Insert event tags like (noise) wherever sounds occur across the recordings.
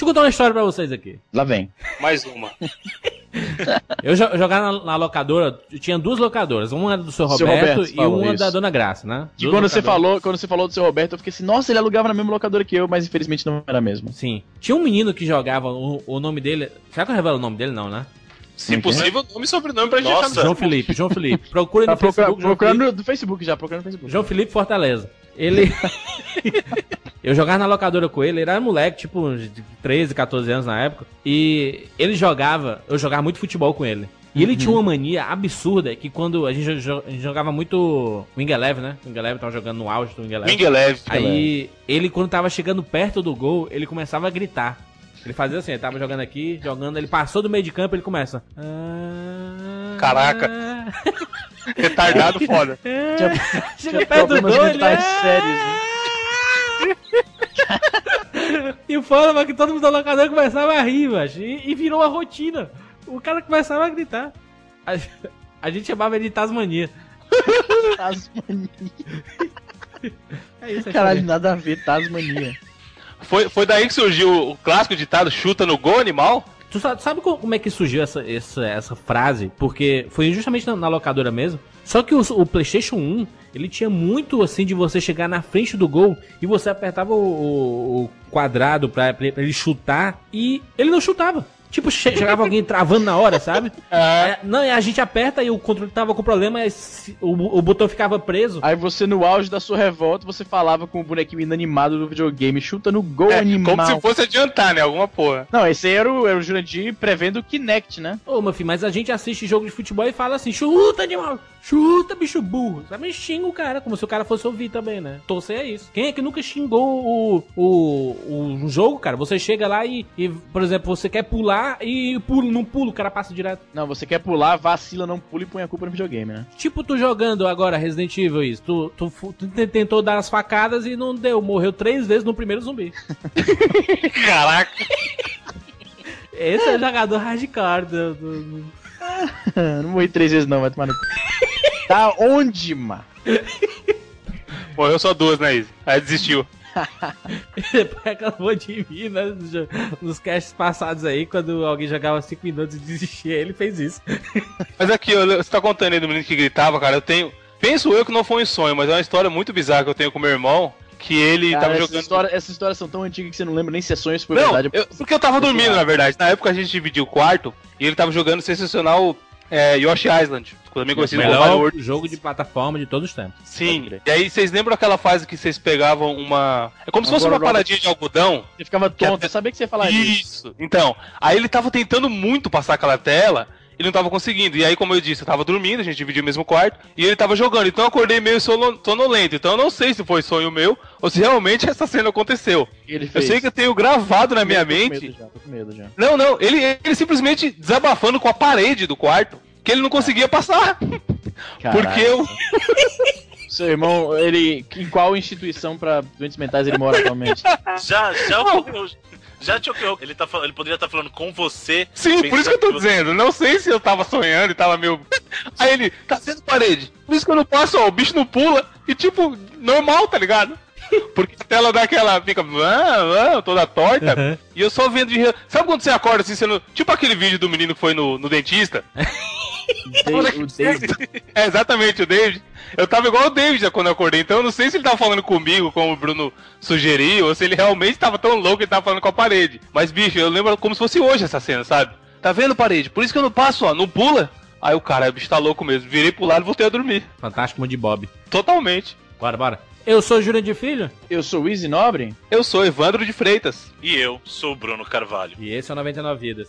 Deixa eu contar uma história pra vocês aqui. Lá vem. Mais uma. (laughs) Eu jo- jogava na, na locadora, eu tinha duas locadoras, uma era do seu Seu Roberto, Roberto e uma isso. da Dona Graça, né? E quando você, falou, quando você falou do seu Roberto, eu fiquei assim, nossa, ele alugava na mesma locadora que eu, mas infelizmente não era mesmo. Sim. Tinha um menino que jogava, o, o nome dele. Será que eu revelo o nome dele? Não, né? Se Ok. possível, nome e sobrenome pra gente Nossa. João Felipe, João Felipe. Procura Tá no procura- Facebook. Procurando no, Facebook já, procurando no Facebook. João Felipe Fortaleza. Ele. (laughs) eu jogava na locadora com ele, ele era moleque, tipo, de 13, 14 anos na época. E ele jogava, eu jogava muito futebol com ele. E ele tinha uma mania absurda que quando a gente, jo- a gente jogava muito Wing Eleven, né? Wing Eleven tava jogando no auge do Wing Eleven. Wing Eleven. Aí ele, quando tava chegando perto do gol, ele começava a gritar. Ele fazia assim, ele tava jogando aqui, jogando, ele passou do meio de campo, ele começa. "Ah, Caraca. (laughs) Retardado (laughs) foda. Chega perto do problemas ele. mentais sérios, (laughs) E o foda foi que todo mundo da locadora começava a rir, macho, e, e virou uma rotina. O cara começava a gritar. A, a gente chamava ele de Tasmania. (laughs) Tasmania. É isso, é Caralho, nada a ver, Tasmania. Foi, foi daí que surgiu o clássico ditado chuta no gol, animal? Tu sabe, sabe co- como é que surgiu essa, essa, essa frase? Porque foi justamente na, na locadora mesmo. Só que o, o PlayStation 1, ele tinha muito assim de você chegar na frente do gol e você apertava o, o- o quadrado pra, pra ele chutar e ele não chutava. Tipo, che- chegava alguém travando na hora, sabe? (laughs) É, não, e a gente aperta e o controle tava com problema, e se- o, o botão ficava preso. Aí você, no auge da sua revolta, você falava com o bonequinho inanimado do videogame, chuta no gol É, animal. como se fosse adiantar, né? Alguma porra. Não, esse aí era o, era o Jurandir prevendo o Kinect, né? Ô, meu filho, mas a gente assiste jogo de futebol e fala assim, chuta, animal, chuta, bicho burro. Sabe, xinga o cara, como se o cara fosse ouvir também, né? Torcer é isso. Quem é que nunca xingou o, o, o um jogo, cara? Você chega lá e, e, por exemplo, você quer pular e pula, não pula, o cara passa direto. Não, você quer pular, vacila, não pula e põe a culpa no videogame, né? Tipo, tu jogando agora Resident Evil isso, tu, tu, tu te- tentou dar as facadas e não deu, morreu três vezes no primeiro zumbi. (laughs) Caraca. Esse é o jogador hardcore do- do- do... (laughs) não morri três vezes não, vai tomar no cu. Tá onde, mano? Morreu só duas, né, Izzy? Aí desistiu. (laughs) Depois reclamou de mim, né? Nos, nos casts passados aí, quando alguém jogava 5 minutos e desistia, ele fez isso. (laughs) Mas aqui, eu- você tá contando aí do menino que gritava, cara, eu tenho... Penso eu que não foi um sonho, mas é uma história muito bizarra que eu tenho com meu irmão, que ele Cara, tava essas, jogando... histórias, essas histórias são tão antigas que você não lembra nem se é sonho se foi Não, verdade. eu- porque eu tava dormindo, na verdade. Na época a gente dividiu o quarto e ele tava jogando sensacional é, Yoshi Island, também conhecido como Mario Melhor World. jogo de plataforma de todos os tempos. Sim. E aí, vocês lembram aquela fase que vocês pegavam uma. É como se fosse uma paradinha de algodão? Você ficava Que tonto, até- eu sabia que você ia falar disso. Isso. Então, aí ele tava tentando muito passar aquela tela. Ele não tava conseguindo. E aí, como eu disse, eu tava dormindo, a gente dividiu o mesmo quarto. E ele tava jogando. Então eu acordei meio sono- sonolento. Então eu não sei se foi sonho meu ou se realmente (laughs) essa cena aconteceu. Ele Eu sei que eu tenho gravado na minha Tô com medo mente. já, tô com medo já. Não, não, ele, ele simplesmente desabafando com a parede do quarto. Que ele não conseguia passar. Porque eu. (laughs) Seu irmão, ele. Em qual instituição pra doentes mentais ele mora atualmente? Já, já ocorreu. Já te ocorreu. Ele, tá, ele poderia estar falando com você. Sim, por isso que eu tô você- dizendo. Não sei se eu tava sonhando e tava meio. (laughs) Aí ele, tá sendo parede. Por isso que eu não passo, ó, o bicho não pula. E tipo, normal, tá ligado? (laughs) Porque a tela dá aquela. fica. ah, ah, toda torta. Uhum. E eu só vendo de. re- Sabe quando você acorda assim, sendo. Tipo aquele vídeo do menino que foi no, no dentista? (laughs) Dave- o David. (laughs) É exatamente o David. Eu tava igual o David já quando eu acordei, então eu não sei se ele tava falando comigo, como o Bruno sugeriu, ou se ele realmente tava tão louco que ele tava falando com a parede. Mas, bicho, eu lembro como se fosse hoje essa cena, sabe? Tá vendo, parede? Por isso que eu não passo, ó, não pula. Aí o cara, o bicho tá louco mesmo. Virei pro lado e voltei a dormir. Fantástico de Bob. Totalmente. Bora, bora. Eu sou Júlia de Filho Eu sou o Easy Nobre? Eu sou Evandro de Freitas. E eu sou o Bruno Carvalho. e esse é o 99 Vidas.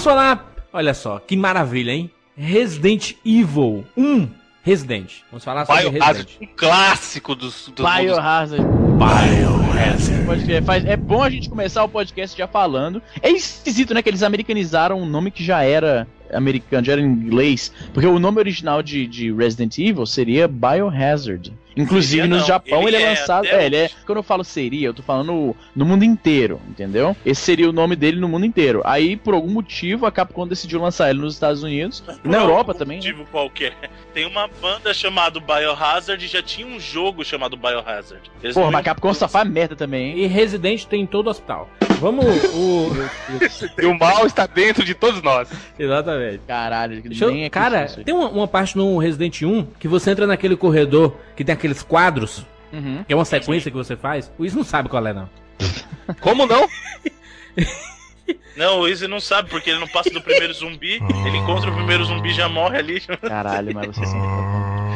Vamos falar. Olha só, que maravilha, hein? Resident Evil 1 Resident. Vamos falar sobre Biohazard, Resident. um clássico dos, dos mundos- Biohazard. Biohazard. Pode crer. Faz- é bom a gente começar o podcast já falando. É esquisito, né? Que eles americanizaram um nome que já era americano, já era em inglês. Porque o nome original de, de Resident Evil seria Biohazard. Inclusive Seria no Japão ele, ele é é lançado. É, ele é. Quando eu falo seria, eu tô falando no mundo inteiro, entendeu? Esse seria o nome dele no mundo inteiro. Aí, por algum motivo, a Capcom decidiu lançar ele nos Estados Unidos. E na Por Europa algum também. né? motivo qualquer. Tem uma banda chamada Biohazard e já tinha um jogo chamado Biohazard. Eles Porra, mas a Capcom só faz merda também, hein? E Resident tem em todo o hospital. Vamos. O... E o mal está dentro de todos nós. Exatamente. Caralho, Deixa eu- nem é cara, tem uma, uma parte no Resident 1 que você entra naquele corredor que tem aqueles quadros, Uhum. que é uma sequência que você faz. O Luiz não sabe qual é, não. Como não? (laughs) Não, o Izzy não sabe, porque ele não passa do primeiro zumbi. Ele encontra o primeiro zumbi e já morre ali. Caralho, mas você sempre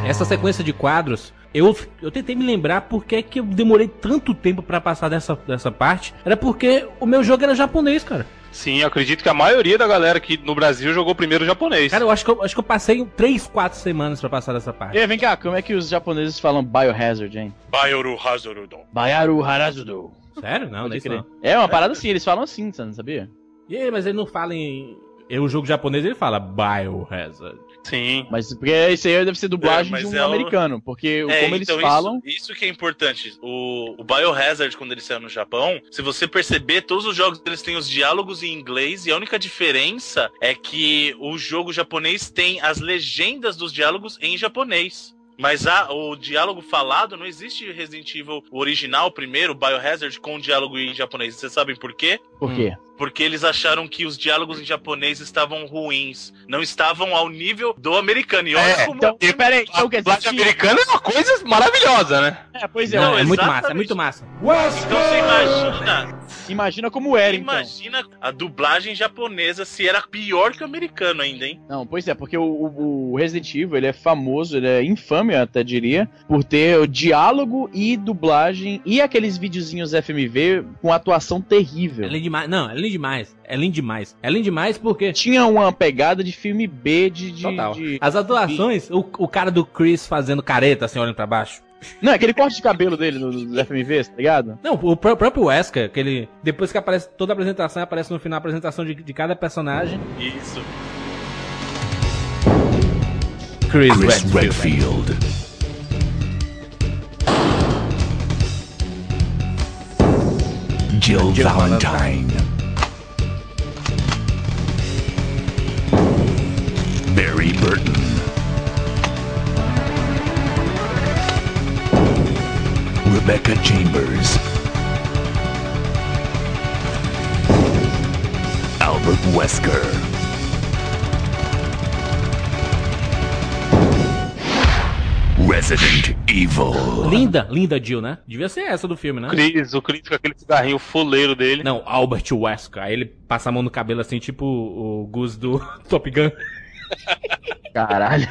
Essa sequência de quadros, eu, eu tentei me lembrar por que que eu demorei tanto tempo pra passar dessa, dessa parte. Era porque o meu jogo era japonês, cara. Sim, eu acredito que a maioria da galera aqui no Brasil jogou primeiro japonês. Cara, eu acho que eu, acho que eu passei 3, 4 semanas pra passar dessa parte. E vem cá, como é que os japoneses falam Biohazard, hein? Bioru Hazorudo. Bayaru Harazudo. Sério? Não, Pode nem crer. não. É uma parada assim, eles falam assim, você não sabia? E aí, mas ele não fala em. Eu, o jogo japonês ele fala Biohazard. Sim. Mas porque isso aí deve ser dublagem É, de um é americano, porque É, como eles então falam. Isso, isso que é importante. O, o Biohazard, quando ele saiu no Japão, se você perceber, todos os jogos eles têm os diálogos em inglês e a única diferença é que o jogo japonês tem as legendas dos diálogos em japonês. Mas a, o diálogo falado não existe Resident Evil original, primeiro, Biohazard, com o diálogo em japonês. Vocês sabem por quê? Por quê? Porque eles acharam que os diálogos em japonês estavam ruins. Não estavam ao nível do americano. E olha É, como. Então, peraí, A então quer dizer. dublagem americana é uma coisa maravilhosa, né? É, pois é, Não, é muito massa, é muito massa. Então você imagina, imagina como era, então. imagina a dublagem japonesa se era pior que o americano ainda, hein? Não, pois é, porque o, o- Resident Evil ele é famoso, ele é infame, eu até diria, por ter o diálogo e dublagem e aqueles videozinhos FMV com atuação terrível. É lindo demais. Não, é lindo demais. É lindo demais. É lindo demais porque. Tinha uma pegada de filme B de. de- Total. de- As atuações, o, o cara do Chris fazendo careta, assim, olhando pra baixo. Não, aquele corte de cabelo dele no, FMV, tá ligado? Não, o pró- próprio Wesker, que ele. Depois que aparece toda a apresentação, aparece no final a apresentação de, de cada personagem. Isso. Chris, Chris Redfield. Redfield. Jill, Valentine. Barry Burton. Rebecca Chambers. Albert Wesker. Resident Evil. Linda, linda Jill, né? Devia ser essa do filme, né? Chris, o Chris com aquele cigarrinho fuleiro dele. Não, Albert Wesker. Aí ele passa a mão no cabelo assim, tipo o Gus do (laughs) Top Gun. Caralho.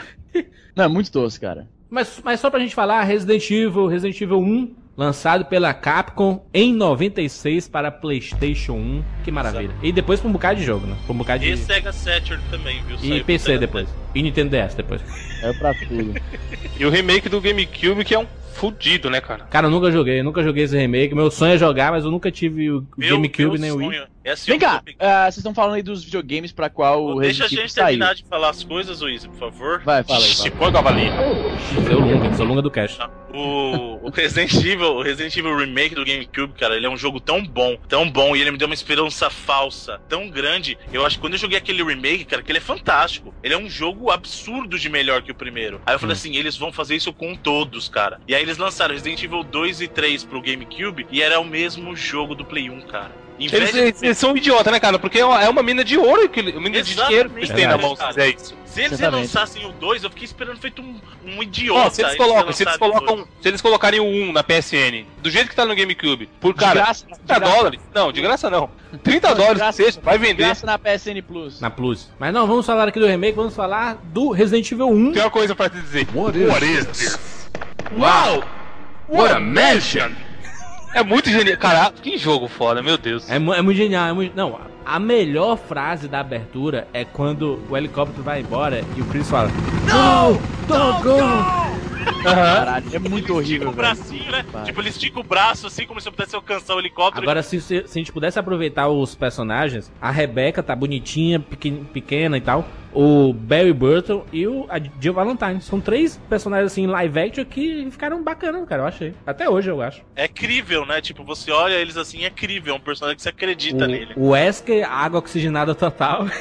Não, é muito doce, cara. Mas, mas só pra gente falar, Resident Evil, Resident Evil 1, lançado pela Capcom em 96 para PlayStation 1. Que maravilha. E depois pra um bocado de jogo, né? Pra um bocado de. E Sega Saturn também, viu? E Saiu pro PC depois. E Nintendo DS depois. É pra tudo. (laughs) E o remake do GameCube, que é um fudido, né, cara? Cara, eu nunca joguei, eu nunca joguei esse remake. Meu sonho é jogar, mas eu nunca tive o Meu- GameCube meu nem o Wii. É assim, Vem cá, ah, vocês estão falando aí dos videogames pra qual o Deixa a gente saiu. terminar de falar as coisas, Luiz, por favor. Vai, fala aí. Se põe, cavalinho. Seu Lunga, seu Lunga do Cash. O, o Resident Evil, o Resident Evil Remake do GameCube, cara, ele é um jogo tão bom, tão bom, e ele me deu uma esperança falsa, tão grande. Eu acho que quando eu joguei aquele remake, cara, que ele é fantástico. Ele é um jogo absurdo de melhor que o primeiro. Aí eu falei assim, eles vão fazer isso com todos, cara. E aí eles lançaram Resident Evil 2 e 3 pro GameCube, e era o mesmo jogo do Play 1, cara. Eles, de- eles- eles são idiotas, né, cara? Porque é uma, é mina de ouro, que, ele- uma mina de Exatamente, dinheiro que eles têm na mão, se isso. Se eles lançassem o 2, eu fiquei esperando feito um, um idiota. Ó, se eles eles colocam, se eles dois. colocam, se eles colocarem o 1 na PSN, do jeito que tá no GameCube, por cara, de graça, de 30 graça, dólares, não, de graça não, 30 Não, de dólares graça. seja, vai de vender. graça na PSN Plus. Na Plus. Mas não, vamos falar aqui do remake, vamos falar do Resident Evil 1. Tem uma coisa pra te dizer. What is, this? Uau! What a mansion! É muito genial. Cara, que jogo foda, meu Deus. É, é muito genial. É muito... Não, A melhor frase da abertura é quando o helicóptero vai embora e o Chris fala: No! Don't go! Caralho, é muito Estica horrível, o velho. bracinho, né? Vai. Tipo, ele estica o braço assim, como se eu pudesse alcançar o helicóptero. Agora, se, se, se a gente pudesse aproveitar os personagens, a Rebecca tá bonitinha, pequen- pequena e tal. O Barry Burton e o a Jill Valentine. São três personagens assim, live action que ficaram bacanas, cara, eu achei. Até hoje, eu acho. É crível, né? Tipo, você olha eles assim, é crível. É um personagem que você acredita nele. O, o Wesker, água oxigenada total. (laughs)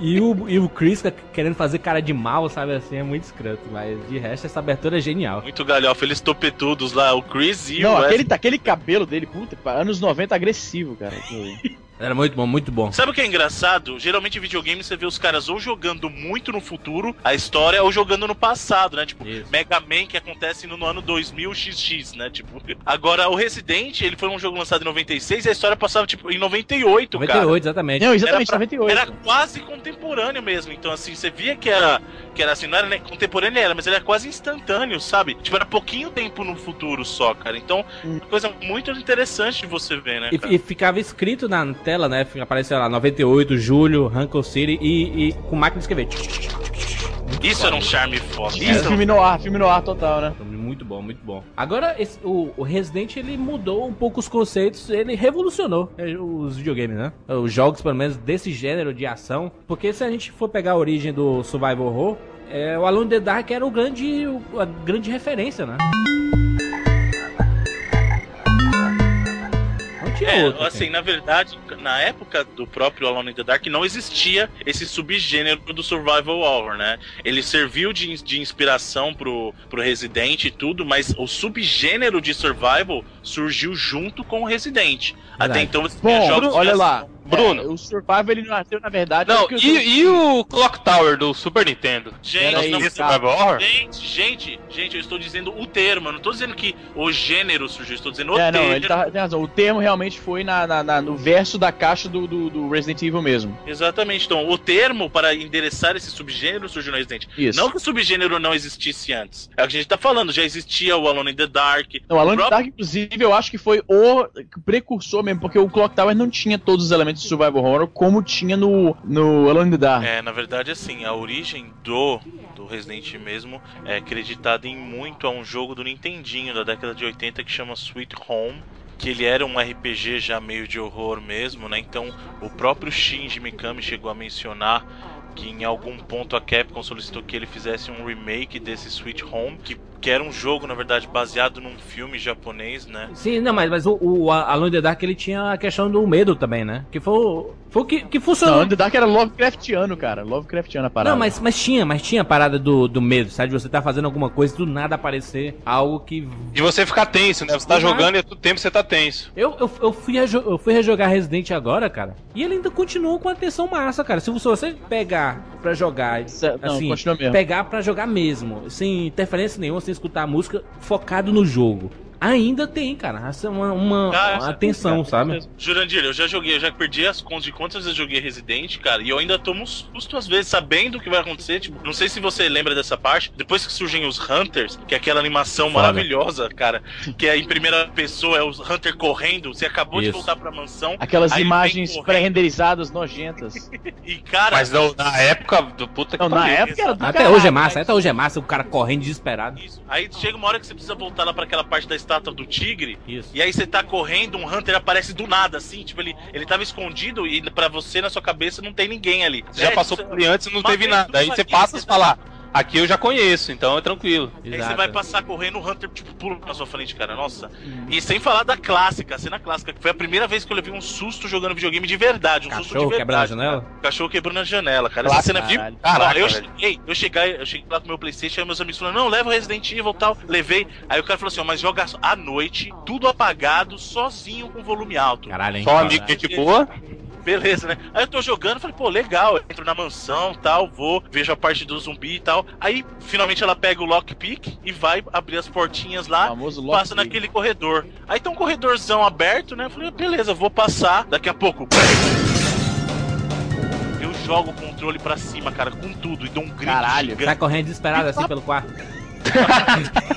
E o, e o Chris querendo fazer cara de mal, sabe assim, é muito escroto. Mas de resto, essa abertura é genial. Muito galhofa, eles topetudos lá, o Chris e Não, o aquele, Wesley. aquele cabelo dele, puta, anos 90 agressivo, cara. (laughs) Era muito bom, muito bom. Sabe o que é engraçado? Geralmente em videogame você vê os caras ou jogando muito no futuro, a história, ou jogando no passado, né? Tipo, Isso. Mega Man que acontece no, no ano 2000 XX, né? Tipo, (laughs) agora o Resident, ele foi um jogo lançado em 96 e a história passava tipo em 98, cara. 98, exatamente. Não, exatamente, Era pra- 98. Era quase contemporâneo mesmo. Então, assim, você via que era, que era assim, não era contemporâneo, era, mas ele era quase instantâneo, sabe? Tipo, era pouquinho tempo no futuro só, cara. Então, Hum. coisa muito interessante de você ver, né? E, e ficava escrito na tela, né? Aparecia lá, 98, julho, Rankle City e, e com máquina de escrever. Isso era um charme foda. Isso, filme no ar, filme no ar total, né? Muito bom, muito bom. Agora, esse- o, o Resident, ele mudou um pouco os conceitos, ele revolucionou é, os videogames, né? Os jogos, pelo menos, desse gênero de ação. Porque se a gente for pegar a origem do Survival Horror, é, o Alone in the Dark era o grande, o- a grande referência, né? Tinha É, outro. assim, na verdade, na época do próprio Alone in the Dark não existia esse subgênero do survival horror, né? Ele serviu de, de inspiração pro, pro Resident e tudo, mas o subgênero de survival surgiu junto com o Resident. Até Verdade. então você tinha Bom, jogos olha lá. Bruno. É, o Survival ele nasceu, na verdade. Não, eu- e, e o Clock Tower do Super Nintendo? Gente, Peraí, não, gente, gente, gente, eu estou dizendo o termo, eu não estou dizendo que o gênero surgiu, eu estou dizendo o É, termo. não, ele tá, tem razão. O termo realmente foi na, na- na- no verso da caixa do, do, do Resident Evil mesmo. Exatamente, então, o termo para endereçar esse subgênero surgiu no Resident. Isso. Não que o subgênero não existisse antes. É o que a gente tá falando, já existia o Alone in the Dark. Não, Alone in the Dark, inclusive, eu acho que foi o precursor mesmo, porque o Clock Tower não tinha todos os elementos de survival horror como tinha no, no Alone in the Dark. É, na verdade, assim, a origem do, do Resident mesmo é acreditada em muito a um jogo do Nintendinho da década de 80 que chama Sweet Home. Que ele era um RPG já meio de horror mesmo, né? Então o próprio Shinji Mikami chegou a mencionar que em algum ponto a Capcom solicitou que ele fizesse um remake desse Sweet Home, que, que era um jogo, na verdade, baseado num filme japonês, né? Sim, não, mas, mas o, o Alone in the Dark, ele tinha a questão do medo também, né? Que foi, o- foi o que, que Não, funcionou. Alone in the Dark era Lovecraftiano, cara. Lovecraftiano a parada. Não, mas, mas tinha, mas tinha a parada do, do medo, sabe? De você tá fazendo alguma coisa e do nada aparecer algo que. De você ficar tenso, né? Você tá Exato. jogando e a todo tempo você tá tenso. Eu, eu, eu, fui eu fui rejogar Resident agora, cara. E ele ainda continua com a atenção massa, cara. Se você pegar pra jogar, Cê- não, assim, continua mesmo. pegar pra jogar mesmo, sem interferência nenhuma, sem escutar a música, focado no jogo. Ainda tem, cara. Essa é uma, uma, Ah, uma essa- atenção, sabe? Jurandir, eu já joguei, eu já perdi as contas de quantas vezes eu joguei Resident, cara, e eu ainda tomo um susto às vezes, sabendo o que vai acontecer. Tipo, não sei se você lembra dessa parte, depois que surgem os Hunters, que é aquela animação Foda. maravilhosa, cara, que é em primeira pessoa, é os Hunter correndo, você acabou de Isso. voltar pra mansão, Aquelas imagens pré-renderizadas nojentas. (laughs) e cara. Mas não, na época do puta que Não, na pariu. época era do Até caralho, hoje é massa, mas- até hoje é massa, o cara correndo desesperado. Isso. Aí chega uma hora que você precisa voltar lá pra aquela parte da estátua do tigre. Isso. E aí você tá correndo, um Hunter aparece do nada, assim, tipo, ele, ele tava escondido e pra você, na sua cabeça, não tem ninguém ali. Você já É, passou tipo, por ali antes e não teve nada. Aí você passa e fala, aqui eu já conheço, então é tranquilo. Aí você vai passar correndo, o Hunter, tipo, pula na sua frente, cara. Nossa. E sem falar da clássica, a cena clássica, que foi a primeira vez que eu levei um susto jogando videogame de verdade. Um susto de Cachorro verdade. quebrando a janela? cara. Cachorro quebrando a janela, cara. Essa cena viu? caralho. Caraca, Ó, eu cheguei, eu cheguei, eu cheguei lá com meu Playstation, aí meus amigos falaram, não, leva o Resident Evil e tal. Levei. Aí o cara falou assim, ó, mas joga à noite, tudo apagado, sozinho com volume alto. Caralho, hein? Só amigo, gente boa. Beleza, né? Aí eu tô jogando, falei, pô, legal, eu entro na mansão tal, vou, vejo a parte do zumbi e tal. Aí, finalmente, ela pega o lockpick e vai abrir as portinhas lá, passa naquele corredor. Aí tem um corredorzão aberto, né? Eu falei, beleza, vou passar, daqui a pouco. Eu jogo o controle pra cima, cara, com tudo, e dou um grito Caralho, gigante. Sai correndo desesperado assim pelo quarto. (laughs)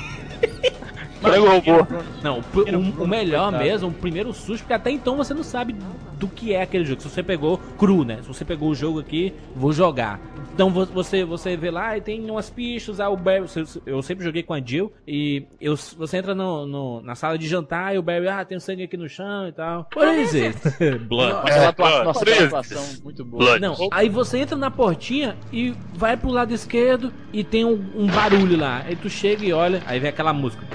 Frango robô. Não, o, o- o melhor mesmo, o primeiro susto, porque até então você não sabe do que é aquele jogo. Se você pegou cru, né? Se você pegou o jogo aqui, vou jogar. Então vo- você você vê lá e tem umas pistas, ah, o Barry, você- eu sempre joguei com a Jill e eu, você entra no, no- na sala de jantar e o Barry, ah, tem sangue aqui no chão e tal. Por isso. (laughs) Blood. Com aquela atua- É, nossa, atuação muito boa. Blood. Não, aí você entra na portinha e vai pro lado esquerdo e tem um, um barulho lá. Aí tu chega e olha, aí vem aquela música.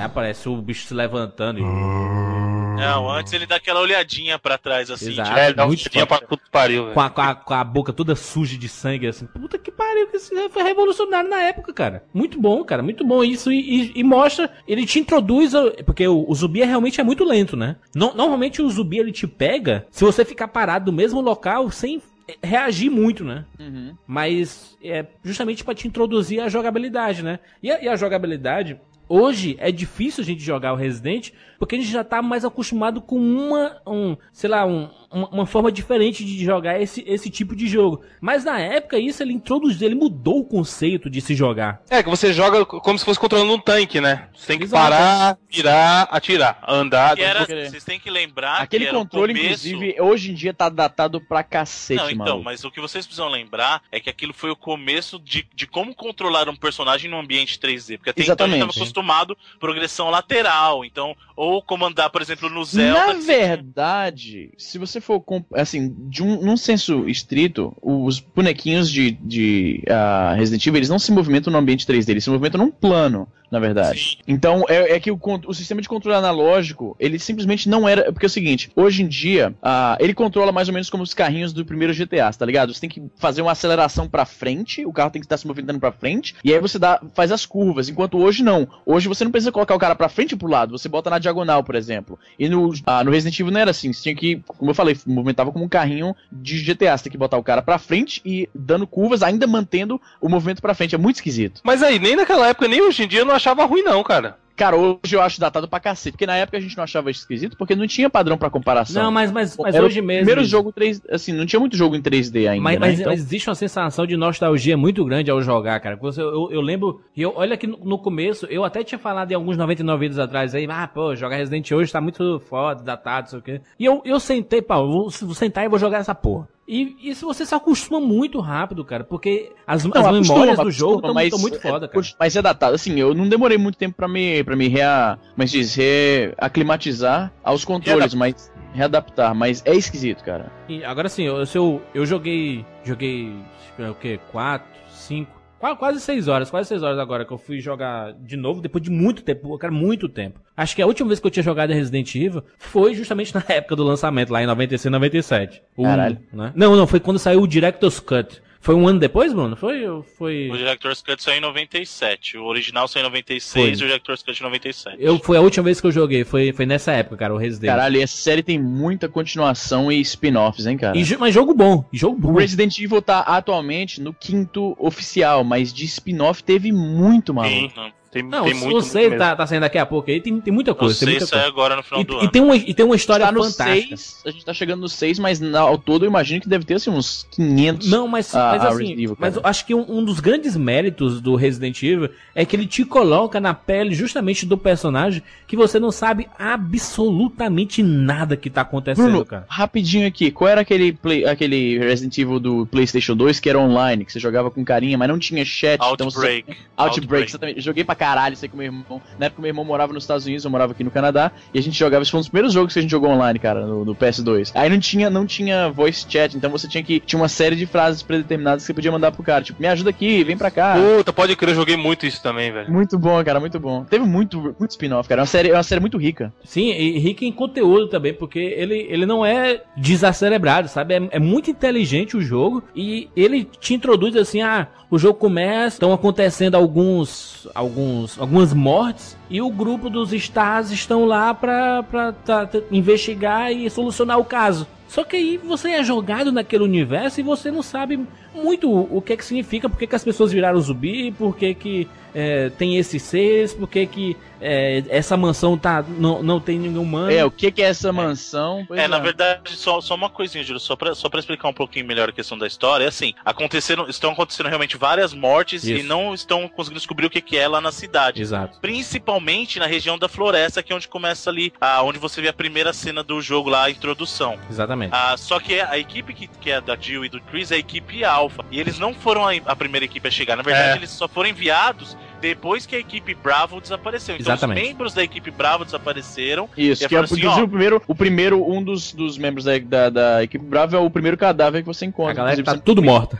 Aí aparece o bicho se levantando e. Não, antes ele dá aquela olhadinha pra trás assim. Exato. tipo, É, dá um muito tirinha pra puto que pariu, velho. Com a, com, a, com a boca toda suja de sangue, assim. Puta que pariu, que isso foi revolucionário na época, cara. Muito bom, cara, muito bom isso. E, e- e mostra, ele te introduz, porque o, o zumbi é realmente é muito lento, né? No- normalmente o zumbi ele te pega se você ficar parado no mesmo local sem reagir muito, né? Uhum. mas é justamente para te introduzir a jogabilidade, né? E a, e a jogabilidade, hoje é difícil a gente jogar o Resident, porque a gente já tá mais acostumado com uma, um, sei lá, um, uma, uma forma diferente de jogar esse, esse tipo de jogo. Mas na época isso ele introduziu, ele mudou o conceito de se jogar. É, que você joga como se fosse controlando um tanque, né? Você tem que Exato. parar, virar, atirar, andar. Que era, vocês têm que lembrar Aquele que controle, começo... inclusive, hoje em dia tá datado pra cacete, Não, então, maluco. mas o que vocês precisam lembrar é que aquilo foi o começo de, de como controlar um personagem no ambiente 3D. Porque até então a gente Exatamente. estava acostumado progressão lateral, então, ou comandar, por exemplo, no Zelda. Na você- verdade, se você for, assim, de um, num senso estrito, os bonequinhos de, de ah, Resident Evil, eles não se movimentam no ambiente 3D, eles se movimentam num plano, na verdade. Sim. Então, é, é que o, o sistema de controle analógico, ele simplesmente não era. Porque é o seguinte, hoje em dia, ah, ele controla mais ou menos como os carrinhos do primeiro GTA, tá ligado? Você tem que fazer uma aceleração pra frente, o carro tem que estar se movimentando pra frente, e aí você dá, faz as curvas. Enquanto hoje não. Hoje você não precisa colocar o cara pra frente e pro lado, você bota na diagonal, por exemplo. E no, ah, no Resident Evil não era assim. Você tinha que, como eu falei, movimentava como um carrinho de GTA. Você tem que botar o cara pra frente e dando curvas, ainda mantendo o movimento pra frente. É muito esquisito. Mas aí, nem naquela época, nem hoje em dia eu não achava ruim, não, cara. Cara, hoje eu acho datado pra cacete. Porque na época a gente não achava esquisito, porque não tinha padrão pra comparação. Não, mas, mas, mas Era hoje mesmo. Primeiro jogo 3 assim, não tinha muito jogo em 3D ainda. Mas, né? mas Então, existe uma sensação de nostalgia muito grande ao jogar, cara. Você, eu, eu lembro, e eu, olha que no, no começo, eu até tinha falado em alguns 99 vídeos atrás aí, ah, pô, jogar Resident hoje tá muito foda, datado, não sei o quê. E eu, eu sentei, pá, eu vou, vou sentar e vou jogar essa porra. E isso você se acostuma muito rápido, cara, porque as, Não, as memórias do jogo estão muito foda, cara. Mas é datado. Assim, eu não demorei muito tempo pra me, pra me rea, mas diz, reaclimatizar aos controles, mas readaptar. Mas é esquisito, cara. E agora sim, eu, eu, eu joguei. Joguei. é O que? 4, 5. Quase 6 horas, quase 6 horas agora que eu fui jogar de novo, depois de muito tempo, cara, muito tempo. Acho que a última vez que eu tinha jogado Resident Evil foi justamente na (laughs) época do lançamento, lá em 96, 97. O um, Caralho. né? Não, não, foi quando saiu o Director's Cut. Foi um ano depois, Bruno? Foi? ou Foi. O Director's Cut saiu em 97, o original saiu em 96 Foi. e o Director's Cut em 97. Eu, foi a última vez que eu joguei, foi, foi nessa época, cara, o Resident. Caralho, essa série tem muita continuação e spin-offs, hein, cara? E, mas jogo bom, jogo O bom. Resident Evil tá atualmente no quinto oficial, mas de spin-off teve muito, maluco. Sim, não, tem, Não, tem o- muito, o 6 muito tá, tá saindo daqui a pouco aí, tem, tem muita O coisa. Tem 6 muita sai coisa. agora no final do E, ano. e tem uma, e tem uma história Tá no fantástica. 6, a gente tá chegando no 6, mas na- ao todo eu imagino que deve ter assim, uns 500. Não, mas, a- mas a assim, Evil, mas eu acho que um, um dos grandes méritos do Resident Evil é que ele te coloca na pele justamente do personagem que você não sabe absolutamente nada que tá acontecendo, Bruno, cara. rapidinho aqui, qual era aquele, play- aquele Resident Evil do PlayStation 2 que era online, que você jogava com carinha, mas não tinha chat? então você- Outbreak. Outbreak, exatamente. Eu joguei pra caralho isso aí com meu irmão. Na época meu irmão morava nos Estados Unidos, eu morava aqui no Canadá, e a gente jogava, esse foi um dos primeiros jogos que a gente jogou online, cara, no, no PS2. Aí não tinha, não tinha voice chat, então você tinha que, tinha uma série de frases predeterminadas que você podia mandar pro cara, tipo, me ajuda aqui, vem pra cá. Puta, pode crer, eu joguei muito isso também, velho. Muito bom, cara, muito bom. Teve muito, muito spin-off, cara. É uma série, é uma série muito rica. Sim, e rico em conteúdo também, porque ele, ele não é desacerebrado, sabe? É, é muito inteligente o jogo e ele te introduz assim, ah, o jogo começa, estão acontecendo alguns, alguns, algumas mortes e o grupo dos stars estão lá pra tá- tá- investigar e solucionar o caso. Só que aí você é jogado naquele universo e você não sabe muito o que é que significa, por que, que as pessoas viraram zumbi, por que, que é, tem esses seres, por que, que é, essa mansão tá, não, não tem nenhum humano. É, o que, que é essa mansão? Pois É, na verdade, só, só uma coisinha, Júlio, só pra, só pra explicar um pouquinho melhor a questão da história, é assim, aconteceram, estão acontecendo realmente várias mortes e Isso. não estão conseguindo descobrir o que, que é lá na cidade. Exato. Principalmente na região da floresta, que é onde começa ali, ah, onde você vê a primeira cena do jogo lá, a introdução. Exatamente. Ah, só que a equipe que, que é da Jill e do Chris é a equipe Alpha. E eles não foram a, a primeira equipe a chegar. Na verdade, É. eles só foram enviados depois que a equipe Bravo desapareceu. Então Exatamente. os membros da equipe Bravo desapareceram. Isso, E que é, assim, ó. o primeiro, o primeiro, um dos, dos membros da, da, da equipe Brava é o primeiro cadáver que você encontra. a galera tá tudo morta.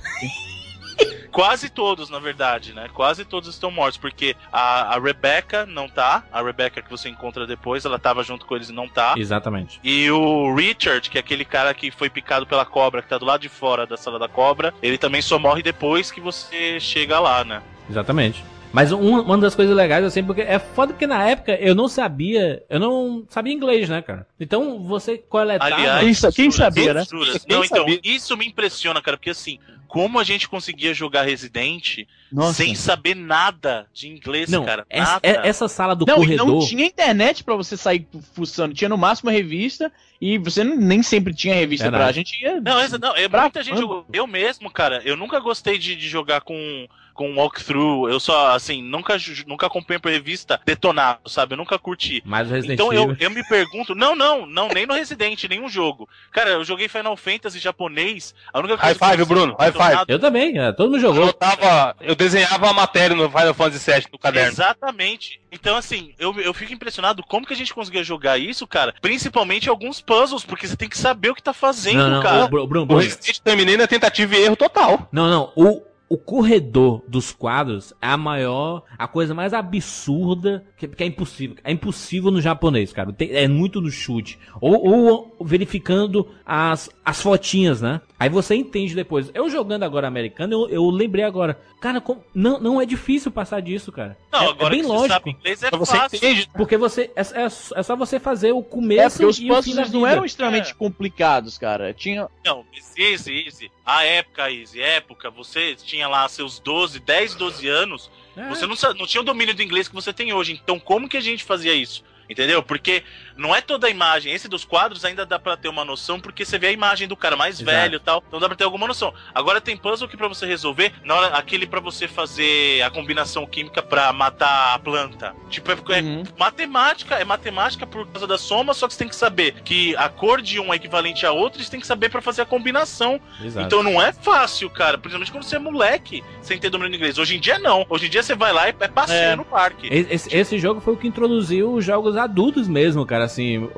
Quase todos, na verdade, né? Quase todos estão mortos, porque a, a Rebecca não tá. A Rebecca que você encontra depois, ela tava junto com eles e não tá. Exatamente. E o Richard, que é aquele cara que foi picado pela cobra, que tá do lado de fora da sala da cobra, ele também só morre depois que você chega lá, né? Exatamente. Mas um- uma das coisas legais, assim, porque é foda porque na época eu não sabia, eu não sabia inglês, né, cara? Então você coletava. Aliás, Quem sa- quem sabia, né? Quem Não, então, sabia? isso me impressiona, cara, porque assim, como a gente conseguia jogar Resident Nossa. sem saber nada de inglês, não, cara? essa, nada. é- essa sala do Não, e corredor. não tinha internet pra você sair fuçando. Tinha no máximo a revista e você não- nem sempre tinha revista Verdade. pra a gente ia. Não, essa, não, é muita gente jogou. Eu mesmo, cara, eu nunca gostei de, de jogar com com walkthrough. Eu só, assim, nunca, nunca acompanho por revista detonado, sabe? Eu nunca curti. Mas o Resident Então eu, Evil. eu me pergunto, não, não, não, nem no Resident, nenhum jogo. Cara, eu joguei Final Fantasy japonês, a única High coisa que five, eu Bruno, high five. detonado- Eu também, é, todo mundo Eu, jogou. tava, eu desenhava a matéria no Final Fantasy VII no caderno. Exatamente. Então, assim, eu, eu fico impressionado como que a gente conseguia jogar isso, cara. Principalmente alguns puzzles, porque você tem que saber o que tá fazendo, Não, não, cara. o Bruno, Bruno, O. Resident terminei na tentativa e erro total. Não, não. O, o corredor dos quadros é a maior, a coisa mais absurda que, que é impossível. É impossível no japonês, cara. Tem- é muito no chute. Ou, ou verificando as, as fotinhas, né? Aí você entende depois. Eu jogando agora americano, eu, eu lembrei agora. Cara, como- não, não é difícil passar disso, cara. Não, é, agora é bem que lógico. você sabe inglês é Você fácil. entende? Porque você é, é, é só você fazer o É, começo os e o fim da puzzles não eram extremamente complicados, cara. Tinha. Não, Easy, Easy. A época, Easy, época, você tinha lá seus 12, 10, 12 anos, É. você não, não tinha o domínio do inglês que você tem hoje. Então, como que a gente fazia isso? Entendeu? Porque não é toda a imagem. Esse dos quadros ainda dá pra ter uma noção, porque você vê a imagem do cara mais Exato. velho e tal. Então dá pra ter alguma noção. Agora tem puzzle que pra você resolver, na hora, aquele pra você fazer a combinação química pra matar a planta. Tipo, é, é Uhum. matemática, é matemática por causa da soma, só que você tem que saber que a cor de um é equivalente a outro, e você tem que saber pra fazer a combinação. Exato. Então não é fácil, cara. Principalmente quando você é moleque, sem ter domínio do inglês. Hoje em dia não. Hoje em dia você vai lá e é passeio É. no parque. Esse, esse jogo foi o que introduziu os jogos adultos mesmo, cara. Assim,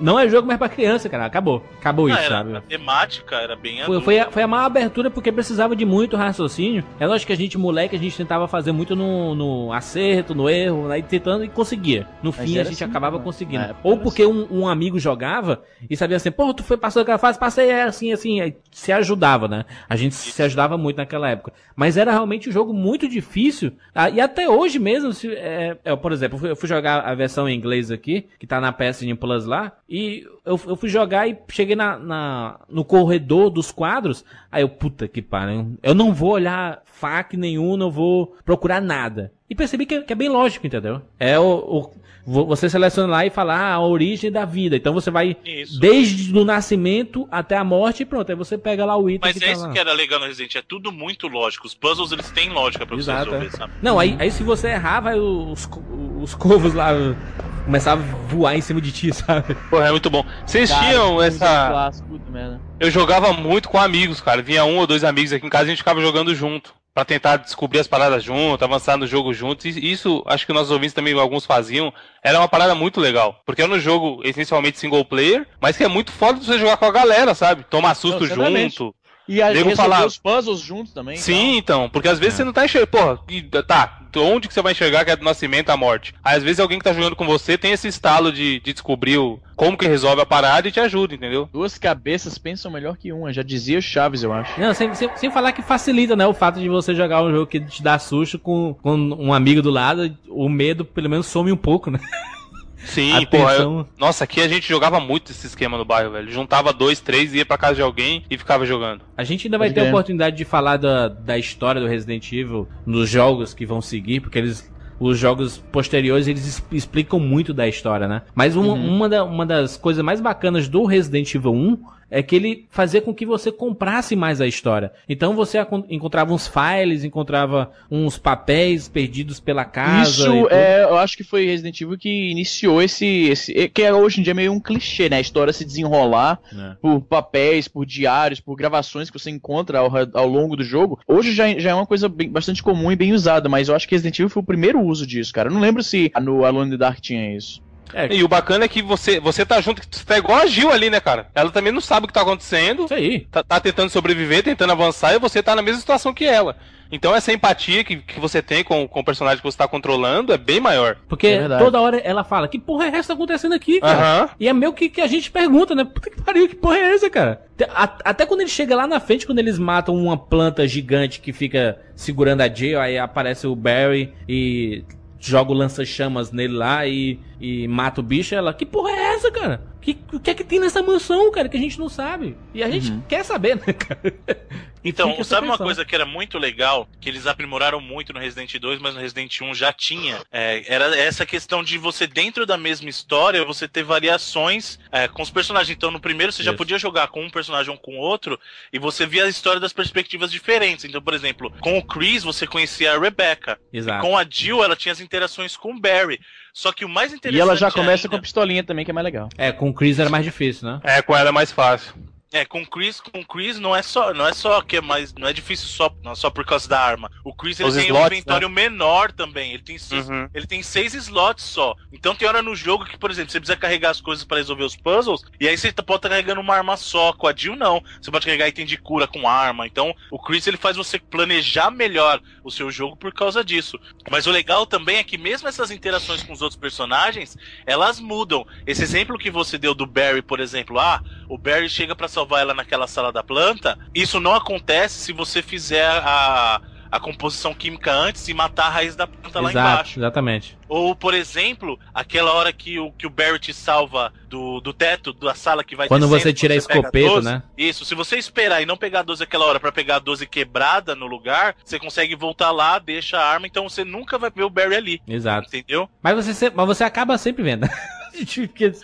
não é jogo mais pra criança, cara. Acabou. Acabou Ah, isso, era, sabe? a temática era bem Foi, foi, a, foi a maior abertura porque precisava de muito raciocínio. É lógico que a gente, moleque, a gente tentava fazer muito no, no acerto, no erro, aí tentando e conseguia. No Mas fim a gente assim, acabava né? conseguindo. Ou porque um, um amigo jogava e sabia assim, pô, tu foi passando aquela fase, passei é assim, assim, aí se ajudava, né? A gente se ajudava muito naquela época. Mas era realmente um jogo muito difícil. ah, e até hoje mesmo, se, é, é, por exemplo, eu fui, eu fui jogar a versão em inglês aqui, que tá na PSN Plus lá, e eu, eu fui jogar e cheguei na, na- no corredor dos quadros, aí eu, puta que pariu, eu não vou olhar FAQ nenhum, não vou procurar nada. E percebi que, que é bem lógico, entendeu? É o, o- você seleciona lá e fala ah, a origem da vida. Então você vai Isso. desde o nascimento até a morte e pronto. Aí você pega lá o item Mas que é tá isso lá. que era legal no Resident, é tudo muito lógico. Os puzzles eles têm lógica pra você Exato, resolver, é. sabe? Não, aí, aí se você errar, vai os, os corvos lá começar a voar em cima de ti, (laughs) sabe? Porra, é muito bom. Vocês Cara, tinham essa. clássico. Eu jogava muito com amigos, cara. Vinha um ou dois amigos aqui em casa e a gente ficava jogando junto. Pra tentar descobrir as paradas junto, avançar no jogo junto. E isso, acho que nossos ouvintes também, alguns faziam. Era uma parada muito legal. Porque é um jogo essencialmente single player, mas que é muito foda de você jogar com a galera, sabe? Tomar susto Não, junto. E a resolver falar- os puzzles juntos também. Sim, então. Porque às vezes É. você não tá enxergando. Porra, e- tá. Onde que você vai enxergar que é do nascimento a morte? Aí às vezes alguém que tá jogando com você tem esse estalo de, de descobrir o, como que resolve a parada e te ajuda, entendeu? Duas cabeças pensam melhor que uma. Já dizia o Chaves, eu acho. Não, sem, sem, sem falar que facilita, né? O fato de você jogar um jogo que te dá susto com, com um amigo do lado, o medo pelo menos some um pouco, né? (laughs) Sim, Atenção. porra. eu- Nossa, aqui a gente jogava muito esse esquema no bairro, velho. Juntava dois, três, ia pra casa de alguém e ficava jogando. A gente ainda vai Pode ter a oportunidade de falar da, da história do Resident Evil nos jogos que vão seguir, porque eles. Os jogos posteriores eles es- explicam muito da história, né? Mas uma, Uhum. uma, da- uma das coisas mais bacanas do Resident Evil 1 é que ele fazia com que você comprasse mais a história. Então você encontrava uns files, encontrava uns papéis perdidos pela casa. Isso é, eu acho que foi Resident Evil que iniciou esse, esse é- que é hoje em dia meio um clichê, né? A história se desenrolar É. por papéis, por diários, por gravações que você encontra ao, ao longo do jogo. Hoje já, já é uma coisa bem- bastante comum e bem usada, mas eu acho que Resident Evil foi o primeiro uso disso, cara. Eu não lembro se no Alone in the Dark tinha isso. E o bacana é que você, você tá junto, você tá igual a Gil ali, né, cara? Ela também não sabe o que tá acontecendo, Isso aí. tá, tá tentando sobreviver, tentando avançar, e você tá na mesma situação que ela. Então essa empatia que, que você tem com, com o personagem que você tá controlando é bem maior. Porque É toda hora ela fala, que porra é essa acontecendo aqui, cara? Aham. E é meio que, que a gente pergunta, né? Puta que pariu, que porra é essa, cara? Até quando ele chega lá na frente, quando eles matam uma planta gigante que fica segurando a Jill, aí aparece o Barry e joga o lança-chamas nele lá e, e mata o bicho. Ela, que porra é essa, cara? Que, o que é que tem nessa mansão, cara, que a gente não sabe? E a gente quer saber, né, cara? (laughs) Então, fica sabe uma coisa que era muito legal, que eles aprimoraram muito no Resident 2, mas no Resident 1 já tinha? É, era essa questão de você, dentro da mesma história, você ter variações é, com os personagens. Então, no primeiro você já Isso. podia jogar com um personagem ou com outro, e você via a história das perspectivas diferentes. Então, por exemplo, com o Chris você conhecia a Rebecca. Exato. Com a Jill, ela tinha as interações com o Barry. Só que o mais interessante E ela já começa com a ainda- pistolinha também, que é mais legal. É, com o Chris era mais difícil, né? É, com ela é mais fácil. É, com o Chris, com o Chris não é só, não é só que é mais, não é difícil só, não só por causa da arma. O Chris ele Os tem um slots, inventório menor também. Ele tem seis, Uhum. ele tem seis slots só. Então tem hora no jogo que, por exemplo, você precisa carregar as coisas pra resolver os puzzles e aí você tá- pode estar carregando uma arma só. Com a Jill não. Você pode carregar item de cura com arma. Então o Chris ele faz você planejar melhor o seu jogo por causa disso. Mas o legal também é que mesmo essas interações com os outros personagens, elas mudam. Esse exemplo que você deu do Barry, por exemplo, ah, o Barry chega pra salvar ela naquela sala da planta. Isso não acontece se você fizer a, a composição química antes e matar a raiz da planta lá Exato, embaixo. exatamente. Ou, por exemplo, aquela hora que o, que o Barry te salva do, do teto da sala que vai Quando descendo, você tira a pega escopeta, 12. né? Isso, se você esperar e não pegar a 12 aquela hora pra pegar a 12 quebrada no lugar, você consegue voltar lá, deixa a arma, então você nunca vai ver o Barry ali. Exato. Entendeu? Mas você, mas você acaba sempre vendo. (laughs)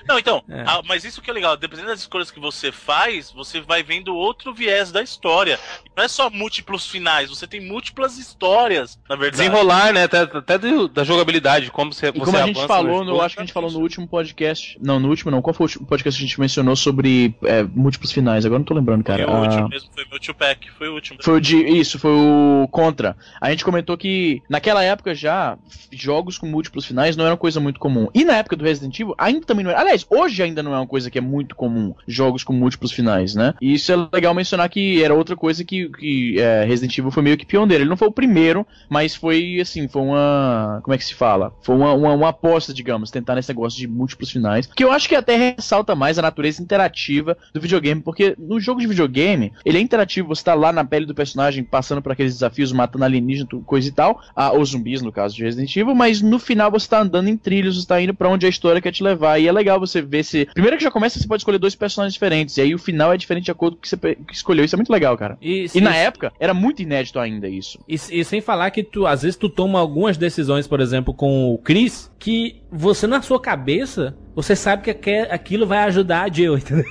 Não, então, É. ah, mas isso que é legal, dependendo das escolhas que você faz, você vai vendo outro viés da história. Não é só múltiplos finais, você tem múltiplas histórias, na verdade. Desenrolar, né? Até, até do- da jogabilidade, como você, E você como a gente falou, no jogo. acho que a gente falou no último podcast. Não, no último não. Qual foi o último podcast que a gente mencionou sobre é, múltiplos finais? Agora não tô lembrando, Foi cara. o Ah, último mesmo, foi o meu two-pack, foi o último. Foi o de. Isso, foi o Contra. A gente comentou que naquela época já, jogos com múltiplos finais não era uma coisa muito comum. E na época do Resident Evil, ainda também não era. Aliás, hoje ainda não é uma coisa que é muito comum, jogos com múltiplos finais, né? E isso é legal mencionar que era outra coisa que, que é, Resident Evil foi meio que pioneiro. Ele não foi o primeiro, mas foi assim, foi uma. Como é que se fala? Foi uma, uma, uma aposta, digamos, tentar nesse negócio de múltiplos finais. Que eu acho que até ressalta mais a natureza interativa do videogame, porque no jogo de videogame, ele é interativo, você tá lá na pele do personagem, passando por aqueles desafios, matando alienígena, coisa e tal, ah, ou zumbis no caso de Resident Evil, mas no final você tá andando em trilhos, você tá indo pra onde a história quer te levar, e é legal você ver se... Primeiro que já começa, você pode escolher dois personagens diferentes, e aí o final é diferente de acordo com o que você que escolheu, isso é muito legal, cara. E, E na e- época, era muito inédito ainda isso. E, e sem falar que tu, às vezes, tu toma algumas decisões, por exemplo, com o Chris, que você na sua cabeça, você sabe que aquilo vai ajudar a Jill, (laughs) entendeu?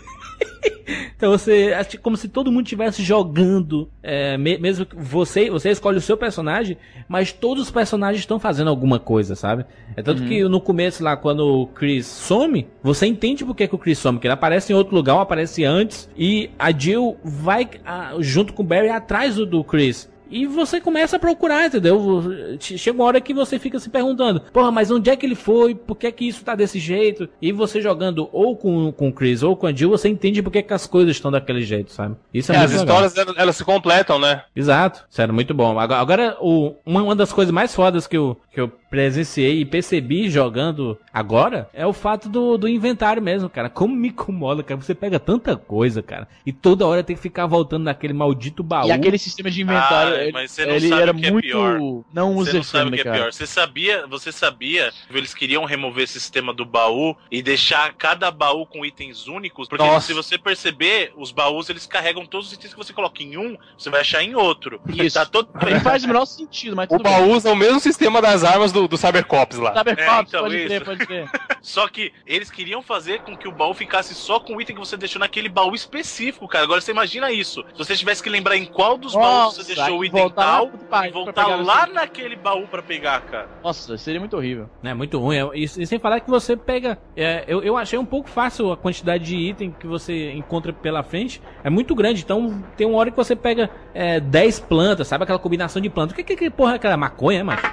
Então você, acho como se todo mundo estivesse jogando, é, me- mesmo que você, você escolhe o seu personagem, mas todos os personagens estão fazendo alguma coisa, sabe? É tanto que no começo lá, quando o Chris some, você entende por que, que o Chris some, que ele aparece em outro lugar, ou aparece antes, e a Jill vai ah, junto com o Barry atrás do, do Chris. E você começa a procurar, entendeu? Che- Chega uma hora que você fica se perguntando, porra, mas onde é que ele foi? Por que que isso tá desse jeito? E você jogando ou com, com o Chris ou com a Jill, você entende por que, que as coisas estão daquele jeito, sabe? Isso é, É, muito as legal. histórias elas, se completam, né? Exato, sério, muito bom. Agora, agora o, uma, uma das coisas mais fodas que eu, que eu presenciei e percebi jogando agora é o fato do, do inventário mesmo, cara. Como me incomoda, cara. Você pega tanta coisa, cara, e toda hora tem que ficar voltando naquele maldito baú. E aquele sistema de inventário, Ah, ele, mas você não ele sabe era o que é muito pior. não Você user não sabe o que é cara. pior. Você sabia, você sabia que eles queriam remover esse sistema do baú e deixar cada baú com itens únicos? Porque Nossa. se você perceber, os baús eles carregam todos os itens que você coloca em um, você vai achar em outro. Isso. Tá todo (laughs) Não faz o menor sentido, mas O baú usa o mesmo sistema das armas do, do Cybercops lá. Cybercops, É, então, pode crer, isso. pode crer. (laughs) Só que eles queriam fazer com que o baú ficasse só com o item que você deixou naquele baú específico, cara. Agora você imagina isso. Se você tivesse que lembrar em qual dos baús Nossa, você deixou o item voltar lá tal e voltar pegar lá você. naquele baú pra pegar, cara. Nossa, seria muito horrível. É muito ruim. é- E, e sem falar que você pega. é, eu, eu achei um pouco fácil a quantidade de item que você encontra pela frente. É muito grande. Então tem uma hora que você pega é, 10 plantas, sabe? Aquela combinação de plantas. O que, que, que porra é aquela maconha, macho?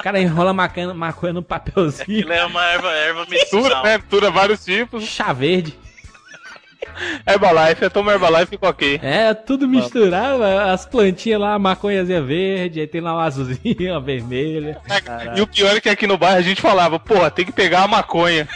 O cara enrola maconha, maconha no papelzinho. Aquilo é uma erva, erva (laughs) Mistura, né? Mistura vários tipos. Chá verde. Herbalife, eu tomo Herbalife e fico ok. É, tudo misturado. As plantinhas lá, a maconhazinha verde, aí tem lá uma azulzinha, (laughs) uma vermelha. E o pior é que aqui no bairro a gente falava, porra, tem que pegar a maconha.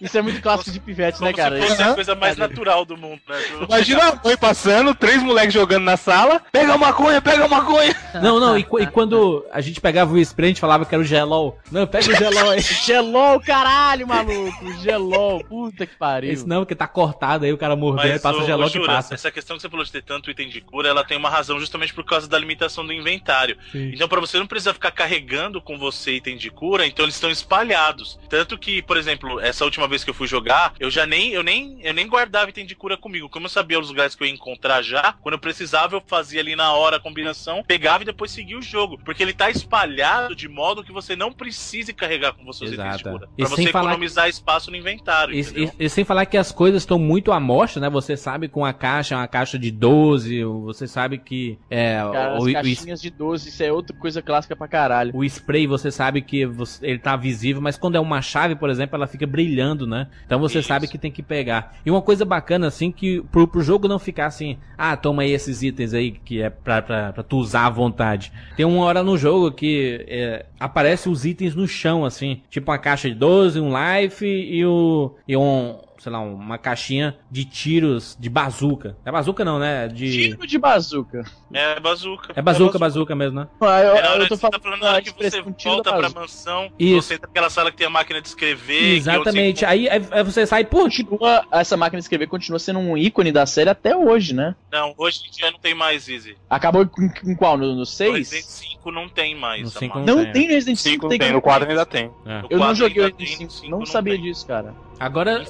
Isso é muito clássico de pivete, Como né, cara? se fosse Aham. a coisa mais natural do mundo, né? Imagina a mãe passando, três moleques jogando na sala, pega a maconha, pega a maconha. Não, não, e, qu- e quando a gente pegava o spray, a gente falava que era o gelol. Não, pega o gelol aí. (laughs) Gelol, caralho, maluco. Gelol, puta que pariu. Esse não, porque tá cortado aí, o cara mordendo, Mas, passa o gelol ô, que passa. essa questão que você falou de ter tanto item de cura, ela tem uma razão justamente por causa da limitação do inventário. Sim. Então, pra você não precisar ficar carregando com você item de cura, então eles estão espalhados. Tanto que, por exemplo, essa última vez que eu fui jogar, eu já nem, eu nem, eu nem guardava item de cura comigo. Como eu sabia os lugares que eu ia encontrar já, quando eu precisava, eu fazia ali na hora a combinação, pegava e depois seguia o jogo. Porque ele tá espalhado de modo que você não precise carregar com você os itens de Exato. cura. Pra sem você economizar espaço no inventário. E, e- e sem falar que as coisas estão muito à mostra, né? Você sabe com a caixa, é uma caixa de 12, você sabe que é, Cara, o, as o- caixinhas de 12, isso é outra coisa clássica pra caralho. o spray, você sabe que você- ele tá visível, mas quando é uma chave, por exemplo, ela fica brilhando, né? Então você Isso. sabe que tem que pegar. E uma coisa bacana, assim, que pro, pro jogo não ficar assim, ah, toma aí esses itens aí que é pra, pra, pra tu usar à vontade. Tem uma hora no jogo que é, aparece os itens no chão, assim, tipo uma caixa de 12, um life e, o, e um, sei lá, uma caixinha de tiros de bazuca. É bazuca não, né? De... Tiro de bazuca. É bazuca. É bazuca, bazuca mesmo, né? Ah, eu, É eu tô que você tá falando, falando na hora que você volta pra mansão, Isso. você entra naquela sala que tem a máquina de escrever. Exatamente. onde Aí, aí- aí você sai, pô, Continua, essa máquina de escrever continua sendo um ícone da série até hoje, né? Não, hoje em dia não tem mais Easy. Acabou em, em qual? No, no No 6? Resident 5 não tem mais. No a 5 máquina. Não tem. tem no Resident 5, Cinco tem tem, no 4 ainda tem. É. Eu não 4 joguei o Resident tem, 5, no cinco não sabia tem. disso, cara. Agora,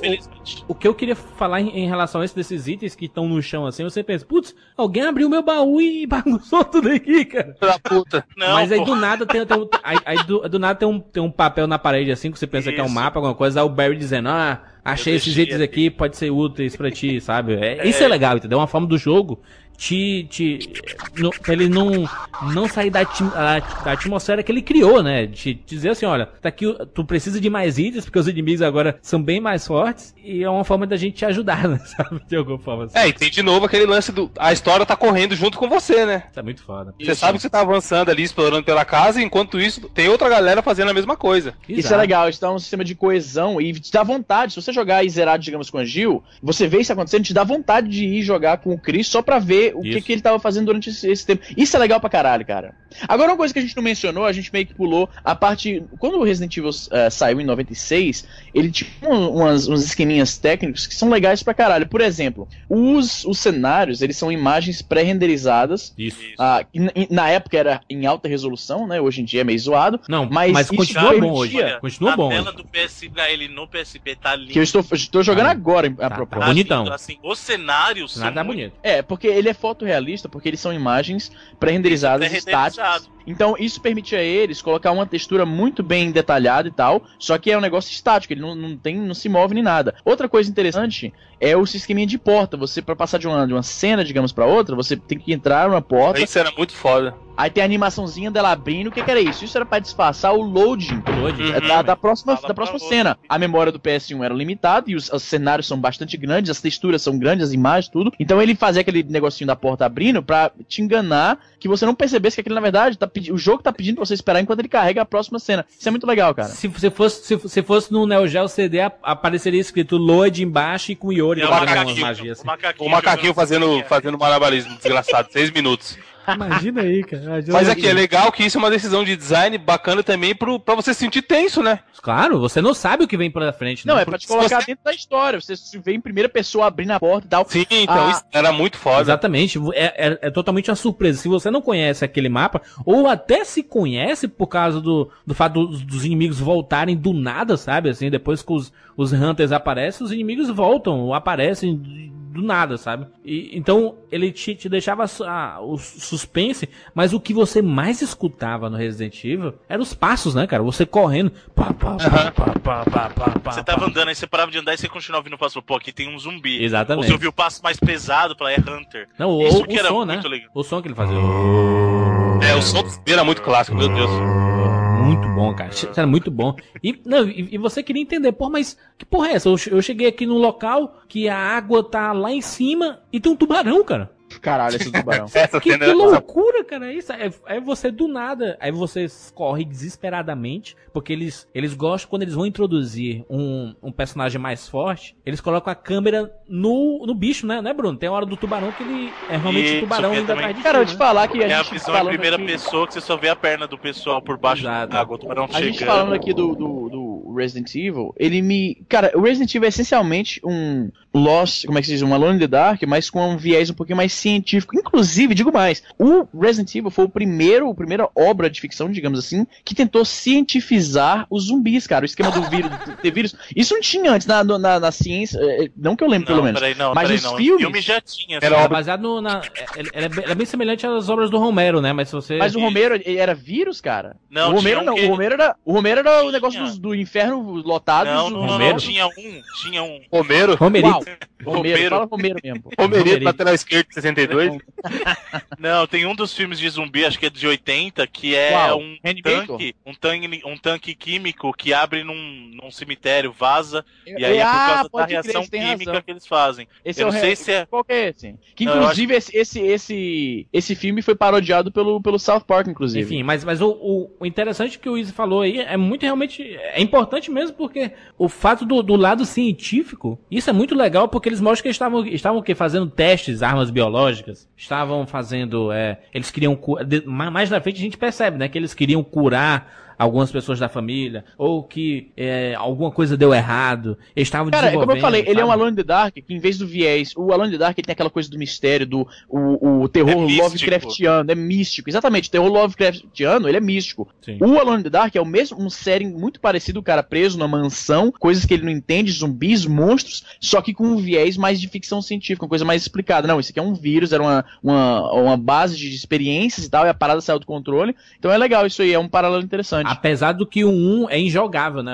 o, o que eu queria falar em, em relação a esse desses itens que estão no chão assim, você pensa, putz, alguém abriu meu baú e (laughs) bagunçou tudo aqui, cara. Da puta. (laughs) Não, Mas aí pô. do nada tem, tem um, aí, aí do, do nada tem um, tem um papel na parede assim, que você pensa que é um Isso. mapa, alguma coisa, aí o Barry dizendo, ah, achei esses itens aqui. pode ser úteis pra ti, sabe? É, Isso é legal, entendeu? É uma forma do jogo te. te no, pra ele não, não sair da, da atmosfera que ele criou, né? De te dizer assim, olha, tá aqui, tu precisa de mais itens, porque os inimigos agora são bem mais fortes, e é uma forma da gente te ajudar, (laughs) né? Sabe? De alguma forma assim. É, e tem de novo aquele lance do. A história tá correndo junto com você, né? Isso é muito foda. Você sabe que você tá avançando ali, explorando pela casa, e enquanto isso, tem outra galera fazendo a mesma coisa. Isso é Exato. legal, isso dá um sistema de coesão e te dá vontade. Se você jogar e zerar, digamos, com a Gil, você vê isso acontecendo, te dá vontade de ir jogar com o Chris só pra ver o que, que ele tava fazendo durante esse, esse tempo. Isso é legal pra caralho, cara. Agora, uma coisa que a gente não mencionou, a gente meio que pulou a parte. Quando o Resident Evil eh, saiu em 96, ele tinha um- umas, uns esqueminhas técnicos que são legais pra caralho. Por exemplo, os, os cenários, eles são imagens pré-renderizadas. Isso. Ah, e na- época era em alta resolução, né? Hoje em dia é meio zoado. Não, Mas mas, continua bom hoje. Olha, Continua a bom tela hoje. do PSP no PSP tá linda. Que eu estou, estou jogando Tá. agora, a Tá, propósito. tá. bonitão. Assim, os cenários Nada são muito bonito. É, porque ele é fotorrealista, porque eles são imagens pré-renderizadas pré-renderizadas. estáticas. Então isso permite a eles colocar uma textura muito bem detalhada e tal, só que é um negócio estático, ele não, não tem, não se move nem nada. Outra coisa interessante é o esqueminha de porta. Você, para passar de uma, de uma cena, digamos, para outra, você tem que entrar numa porta, Isso era muito foda. aí tem a animaçãozinha dela abrindo. O que, que era isso? Isso era para disfarçar o loading Load. é da, da próxima, Fala da próxima cena. A memória do PS1 era limitada e os, os cenários são bastante grandes, as texturas são grandes, as imagens, tudo. Então ele fazia aquele negocinho da porta abrindo pra te enganar que você não percebesse que aquele, na verdade, tá pedi- o jogo tá pedindo pra você esperar enquanto ele carrega a próxima cena. Isso é muito legal, cara. Se você fosse, se você fosse no Neo Geo CD, apareceria escrito Load embaixo e com Yori É o macaquinho, magias. o assim. macaquinho, O macaquinho fazendo, assim, fazendo malabarismo desgraçado, (laughs) seis minutos. Imagina aí, cara. Mas aqui é legal que isso é uma decisão de design bacana também pro, pra você se sentir tenso, né? Claro, você não sabe o que vem pela frente. Não, né? é pra te colocar você- dentro da história. Você se vê em primeira pessoa abrindo a porta e tal. Sim, então Ah. isso era muito foda. Exatamente, é, é- é totalmente uma surpresa. Se você não conhece aquele mapa, ou até se conhece por causa do, do fato dos, dos inimigos voltarem do nada, sabe? Assim, depois que os, os Hunters aparecem, os inimigos voltam, ou aparecem do nada, sabe? E, então, ele te, te deixava ah, o suspense, mas o que você mais escutava no Resident Evil eram os passos, né, cara? Você correndo. Pá, pá, pá, pá, pá, pá, pá, pá, Você pá. tava andando, aí você parava de andar e você continuava ouvindo o passo. Pô, aqui tem um zumbi. Exatamente. Ou você ouviu o passo mais pesado pra é Hunter. Não, o, Isso o que era som, né? muito legal. O som que ele fazia. É, o som dele era muito clássico, meu Deus. Muito bom, cara. Era muito bom. E, não, e, e você queria entender, pô, mas que porra é essa? Eu, eu cheguei aqui num local que a água tá lá em cima e tem um tubarão, cara. Caralho, esse tubarão. (laughs) Essa Que, que era- loucura, cara. Isso é, é você do nada. Aí você corre desesperadamente, porque eles, eles gostam quando eles vão introduzir um, um personagem mais forte, eles colocam a câmera no, no bicho, né, né, Bruno? Tem a hora do tubarão que ele é realmente o tubarão é também- atrás de Cara, eu te né? falar que a É a gente visão em falando primeira aqui- pessoa que você só vê a perna do pessoal por baixo Exato. da água, o tubarão A gente chegando. falando aqui do, do, do Resident Evil, ele me. Cara, o Resident Evil é essencialmente um Lost, como é que se diz? Um Alone in the Dark, mas com um viés um pouquinho mais científico. Inclusive, digo mais, o Resident Evil foi o primeiro, a primeira obra de ficção, digamos assim, que tentou cientificizar os zumbis, cara. O esquema do vírus, do ter vírus. Isso não tinha antes na, na, na ciência, eh, não que eu lembro, Não, pelo menos. peraí, não, Mas peraí, os não. filmes- Filme já tinha. Era assim. É baseado no, na. é- ele é bem, ele é bem semelhante às obras do Romero, né? Mas se você. Mas o Romero era vírus, cara? Não, o Romero tinha um não. que- O Romero era, o Romero era o negócio dos- do, inferno lotado. Não, não, não, não, Romero? tinha um, tinha um. Romero, Romerito. Uau, Romero, Romero. fala Romero mesmo. Romerito. lateral esquerdo, 62. (laughs) Não, tem um dos filmes de zumbi, acho que é de 80, que é Qual? um tanque, um tanque, um tanque químico que abre num, num cemitério, vaza, e É, aí é por ah, causa da crer, reação tem química razão. que eles fazem. Esse Eu é o não re- sei se é- Qual que é esse? Que Não, eu inclusive esse, esse, esse, esse filme foi parodiado pelo, pelo South Park, inclusive. Enfim, mas, mas o, o, o interessante que o Izzy falou aí é muito realmente. É importante mesmo, porque o fato do, do lado científico, isso é muito legal, porque eles mostram que eles estavam, estavam o quê? fazendo testes, armas biológicas, estavam fazendo. É, eles queriam. Mais na frente a gente percebe, né? Que eles queriam curar algumas pessoas da família, ou que é, alguma coisa deu errado, eles estavam Cara, é como eu desenvolvendo, falei, ele é um sabe? Alone in the Dark que em vez do viés, o Alone in the Dark ele tem aquela coisa do mistério, do o, o terror É. Lovecraftiano, é místico. Exatamente, o terror Lovecraftiano, ele é místico. Sim. O Alone in the Dark é o mesmo, um setting muito parecido, o cara preso numa mansão, coisas que ele não entende, zumbis, monstros, só que com um viés mais de ficção científica, uma coisa mais explicada. Não, isso aqui é um vírus, era uma, uma, uma base de experiências e tal, e a parada saiu do controle. Então é legal isso aí, é um paralelo interessante. Apesar do que o 1 é injogável, né?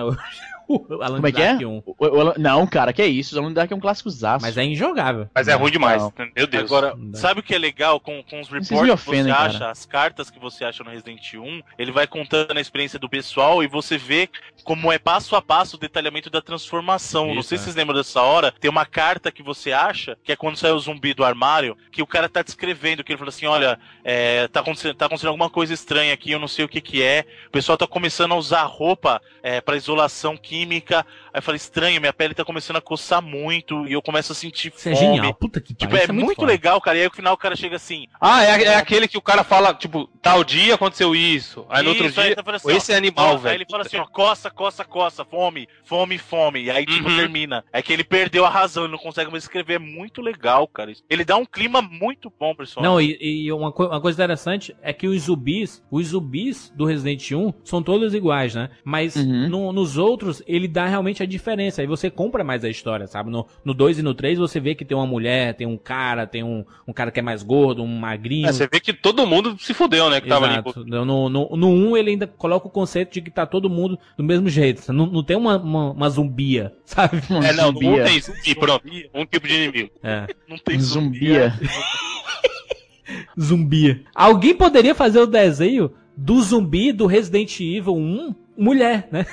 O (laughs) Alan Como é que é? Dark 1. O- o Alan- não, cara, que é isso, o the Dark é um clássico zaço. Mas é injogável. Mas é ruim demais. Não. Meu Deus. Agora, Não sabe o que é legal com, com os reports me que você ofendem, cara. acha, as cartas que você acha no Resident 1, ele vai contando a experiência do pessoal e você vê como é passo a passo o detalhamento da transformação. Não Isso, sei é. se vocês lembram dessa hora, tem uma carta que você acha, que é quando sai o zumbi do armário, que o cara tá descrevendo, que ele fala assim, olha, é, tá, acontecendo, tá acontecendo alguma coisa estranha aqui, eu não sei o que que é, o pessoal tá começando a usar roupa é, para isolação química, aí eu falei, estranho, minha pele tá começando a coçar muito, e eu começo a sentir Isso é fome. genial. Puta que Tipo, é, isso muito, foda. legal, cara. E aí no final o cara chega assim. Ah, é, é aquele que o cara fala, tipo, tal dia aconteceu isso. Aí no outro dia, falando esse ó, animal, ó, velho. Aí ele fala assim, ó, coça, coça, coça, fome, fome, fome. E aí, tipo, Uhum. termina. É que ele perdeu a razão, ele não consegue mais escrever. É muito legal, cara. Ele dá um clima muito bom, pessoal. Não, e, e uma, co- uma coisa interessante é que os zumbis, os zumbis do Resident 1 são todos iguais, né? Mas Uhum. no- nos outros, ele dá realmente a diferença. Aí você compra mais a história, sabe? No, no 2 e no 3 você vê que tem uma mulher, tem um cara, tem um, um cara que é mais gordo, um magrinho. É, você vê que todo mundo se fudeu, né? Que tava ali. Exato. No, no, no, no 1 ele ainda coloca o conceito de que tá todo mundo do mesmo jeito. Não, não tem uma, uma, uma zumbia, (laughs) sabe? É, não, Zumbia. não tem zumbi, pronto. Um tipo de inimigo. É. Não tem Zumbia. (laughs) Zumbia. Alguém poderia fazer o desenho do zumbi do Resident Evil 1 mulher, né?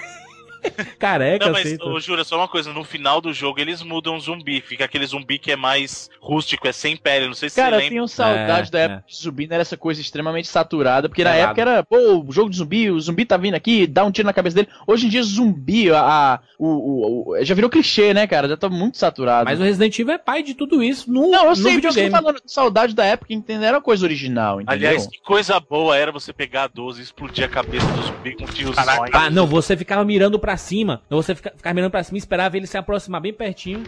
(laughs) Careca, Não, mas, assim. ô, Jura, só uma coisa, no final do jogo eles mudam o zumbi, fica aquele zumbi que é mais rústico, é sem pele, não sei se Cara, você eu tenho saudade É, da época é. de zumbi, não era essa coisa extremamente saturada, porque na época era, pô, o jogo de zumbi, o zumbi tá vindo aqui, dá um tiro na cabeça dele. Hoje em dia, zumbi, a, a- o, o- o- já virou clichê, né, cara? Já tá muito saturado. Mas o Resident Evil é pai de tudo isso no, não, eu no sei, eu videogame. tô falando saudade da época, entendeu? Era coisa original, entendeu? Aliás, que coisa boa era você pegar a 12 e explodir a cabeça do zumbi com um tiozões. Ah, não, você ficava mirando pra cima. Você fica, ficava mirando pra cima e esperava ele se aproximar bem pertinho.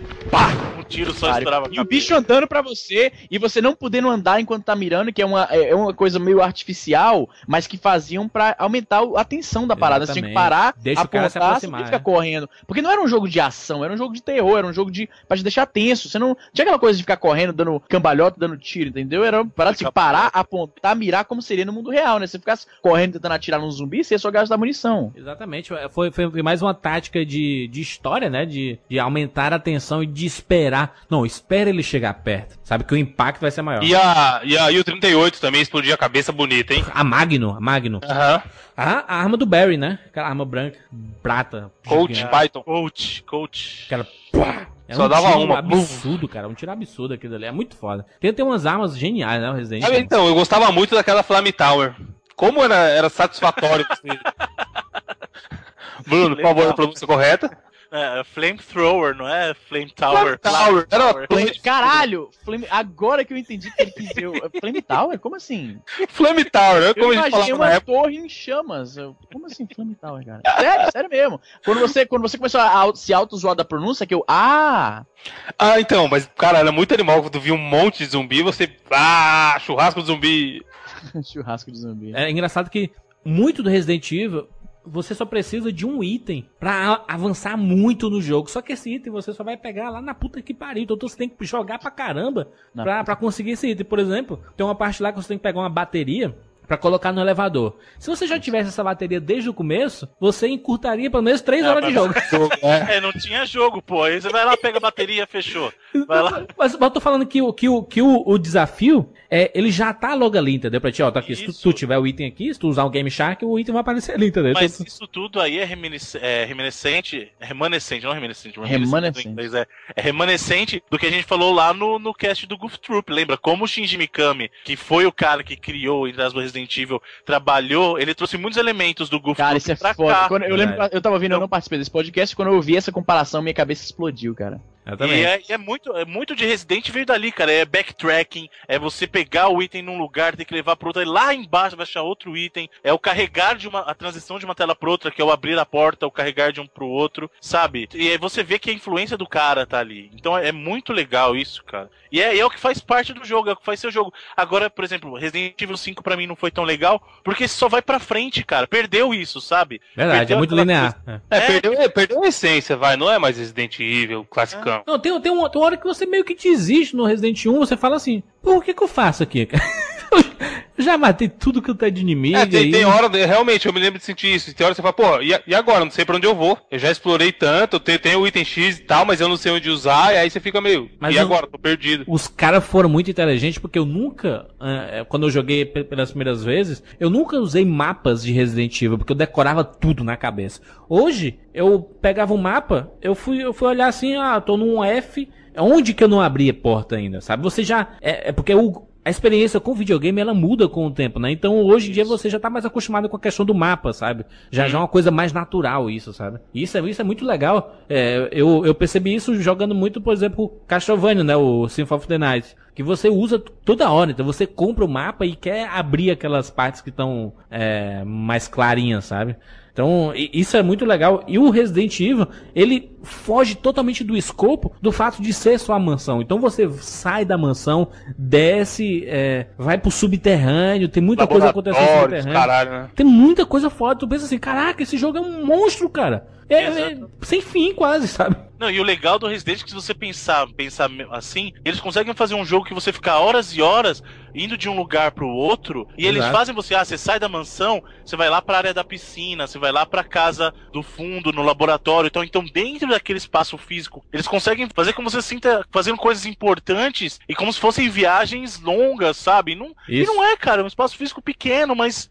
Um tiro só Cara, estourava e o bicho andando pra você e você não podendo andar enquanto tá mirando, que é uma, é uma coisa meio artificial, mas que faziam pra aumentar a tensão da parada. Você tinha que Exatamente. parar, Deixa o cara se apontar, aproximar, você fica é. correndo. Porque não era um jogo de ação, era um jogo de terror, era um jogo de pra te deixar tenso. Você não tinha aquela coisa de ficar correndo, dando cambalhota, dando tiro, entendeu? Era para se parar, apontar, mirar como seria no mundo real, né? Se você ficasse correndo tentando atirar num zumbi, você ia só gastar munição. Exatamente. Foi, foi, foi mais uma tática de, de história, né? De, de aumentar a tensão e de esperar. Não, espera ele chegar perto. Sabe que o impacto vai ser maior. E a, e a U-38 também explodia a cabeça bonita, hein? A Magno, a Magno. Aham. A, a arma do Barry, né? Aquela arma branca, prata. Coach gigante. Python. Coach, coach. Aquela. Pá! É Só um dava tiro uma, absurdo, cara. Um tiro absurdo aquilo ali. É muito foda. Tem, tem umas armas geniais, né? O Resident Ah, Evil. então, eu gostava muito daquela Flame Tower. Como era, era satisfatório você. (laughs) Bruno, por favor, a pronúncia correta. É, Flamethrower, não é Flame Tower. Tower. Era uma Tower. Caralho! Flame... Agora que eu entendi que ele quis dizer. o- Flame Tower? Como assim? Flame Tower? Eu Como a gente falava na uma época. torre em chamas. Eu- Como assim Flame Tower, cara? Sério, sério mesmo. Quando você, quando você começou a se auto-zoar da pronúncia, que eu. Ah! Ah, então, mas, cara, era muito animal quando via um monte de zumbi, você. Ah, churrasco de zumbi. (laughs) Churrasco de zumbi. É engraçado que muito do Resident Evil você só precisa de um item pra a- avançar muito no jogo. Só que esse item você só vai pegar lá na puta que pariu. Então você tem que jogar pra caramba pra, pra conseguir esse item. Por exemplo, tem uma parte lá que você tem que pegar uma bateria pra colocar no elevador. Se você já tivesse essa bateria desde o começo, você encurtaria pelo menos 3 É, horas de (laughs) jogo. É. É, não tinha jogo, pô. Aí você vai lá, pega a bateria, fechou. Vai lá. Mas, mas eu tô falando que, o- que, o, que o, o desafio é ele já tá logo ali, entendeu? Pra ti, ó, tá aqui. Se tu, tu tiver o item aqui, se tu usar o Game Shark, o item vai aparecer ali, entendeu? Mas Então, isso tudo aí é, reminisce- é reminiscente, é remanescente, não reminiscente, Remanescente. em inglês, é, é remanescente do que a gente falou lá no, no cast do Goof Troop, lembra? Como o Shinji Mikami, que foi o cara que criou, entre as Resident Evil, trabalhou, ele trouxe muitos elementos do Goof Cara, Troop isso é foda. cá. Quando eu lembro, Verdade. eu tava ouvindo, eu não participei desse podcast, quando eu ouvi essa comparação, minha cabeça explodiu, cara. E é, e é muito, é muito de Resident veio dali, cara. É backtracking, é você pegar o item num lugar, ter que levar pro outro, aí lá embaixo vai achar outro item. É o carregar de uma. a transição de uma tela pra outra, que é o abrir a porta, o carregar de um pro outro, sabe? E aí você vê que a influência do cara tá ali. Então é muito legal isso, cara. E é, é o que faz parte do jogo, é o que faz seu jogo. Agora, por exemplo, Resident Evil 5 pra mim não foi tão legal, porque só vai pra frente, cara. Perdeu isso, sabe? Verdade, Perdeu é muito linear. É. É, É. Perdeu, é, perdeu a essência, vai. Não é mais Resident Evil, classicão. Não, tem, tem, uma, tem uma hora que você meio que desiste no Resident 1, você fala assim, pô, o que que eu faço aqui, cara? (laughs) Eu já matei tudo que eu tenho de inimigo É, tem, aí. tem hora, de- realmente, eu me lembro de sentir isso. Tem hora que você fala, pô, e, e agora? Não sei pra onde eu vou. Eu já explorei tanto, eu tenho, tenho o item X e tal, mas eu não sei onde usar, e aí você fica meio. Mas e eu- agora? Tô perdido. Os caras foram muito inteligentes, porque eu nunca, eh, quando eu joguei pe- pelas primeiras vezes, eu nunca usei mapas de Resident Evil, porque eu decorava tudo na cabeça. Hoje, eu pegava um mapa, eu fui, eu fui olhar assim, ah, tô num F, onde que eu não abri a porta ainda, sabe? Você já, é, é porque o, a experiência com videogame, ela muda com o tempo, né? Então, hoje em dia, você já tá mais acostumado com a questão do mapa, sabe? Já, já é uma coisa mais natural isso, sabe? Isso é, isso é muito legal. É, eu, eu percebi isso jogando muito, por exemplo, Castlevania, né? O Symphony of the Night. Que você usa toda hora. Então, você compra o mapa e quer abrir aquelas partes que estão é, mais clarinhas, sabe? Então, isso é muito legal. E o Resident Evil, ele foge totalmente do escopo do fato de ser sua mansão. Então você sai da mansão, desce, é, vai pro subterrâneo, tem muita coisa acontecendo no subterrâneo. caralho, né? Tem muita coisa foda. Tu pensa assim, caraca, esse jogo é um monstro, cara. É, é sem fim quase, sabe? Não, e o legal do Resident é que se você pensar, pensar assim, eles conseguem fazer um jogo que você fica horas e horas indo de um lugar pro outro, e eles Exato. fazem você, ah, você sai da mansão, você vai lá pra área da piscina, você vai lá pra casa do fundo, no laboratório, então, então dentro daquele espaço físico, eles conseguem fazer como você sinta fazendo coisas importantes e como se fossem viagens longas, sabe? Não, e não é, cara, é um espaço físico pequeno, mas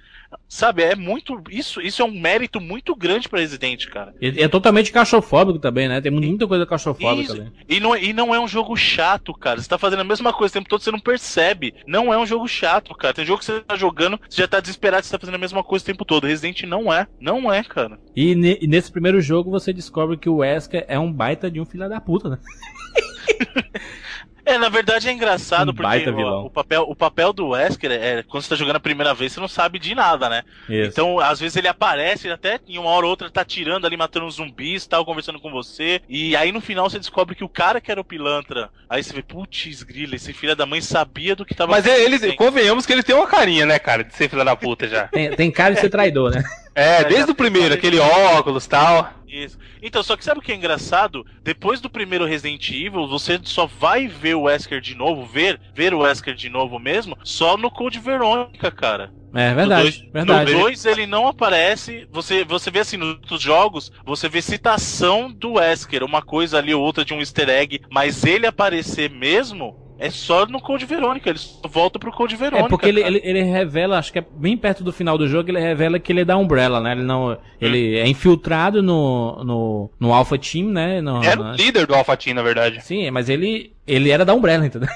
sabe, é muito isso, isso é um mérito muito grande pra Resident, cara. E é totalmente cachofóbico também, né? Tem muita coisa Isso. ali. E não, e não é um jogo chato, cara. Você tá fazendo a mesma coisa o tempo todo, você não percebe. Não é um jogo chato, cara. Tem jogo que você tá jogando, você já tá desesperado, você tá fazendo a mesma coisa o tempo todo. Resident não é. Não é, cara. E, ne- e nesse primeiro jogo você descobre que o Wesker é um baita de um filho da puta, né? (laughs) É, na verdade é engraçado Um porque o, o papel, o papel do Wesker é quando você tá jogando a primeira vez, você não sabe de nada, né? Isso. Então, às vezes ele aparece, até em uma hora ou outra tá tirando ali, matando uns zumbis, tal, conversando com você. E aí no final você descobre que o cara que era o pilantra. Aí você vê, putz, grila, esse filho da mãe sabia do que tava Mas é, ele, acontecendo. convenhamos que ele tem uma carinha, né, cara, de ser filho da puta já. Tem, tem cara de ser traidor, né? (laughs) É, já desde o primeiro, aquele óculos e tal. Isso. Então, só que sabe o que é engraçado? Depois do primeiro Resident Evil, você só vai ver o Wesker de novo, ver, ver o Wesker de novo mesmo, só no Code Verônica, cara. É No verdade, dois- verdade. No 2 ele não aparece. Você, você vê assim, nos outros jogos, você vê citação do Wesker, uma coisa ali ou outra de um easter egg, mas ele aparecer mesmo é só no Code Verônica. Ele só volta pro Code Verônica. É porque ele, ele, ele revela, acho que é bem perto do final do jogo, ele revela que ele é da Umbrella, né? Ele não. Ele é infiltrado no, no, no Alpha Team, né? No, Era na- o líder do Alpha Team, na verdade. Sim, mas ele, ele era da Umbrella, entendeu?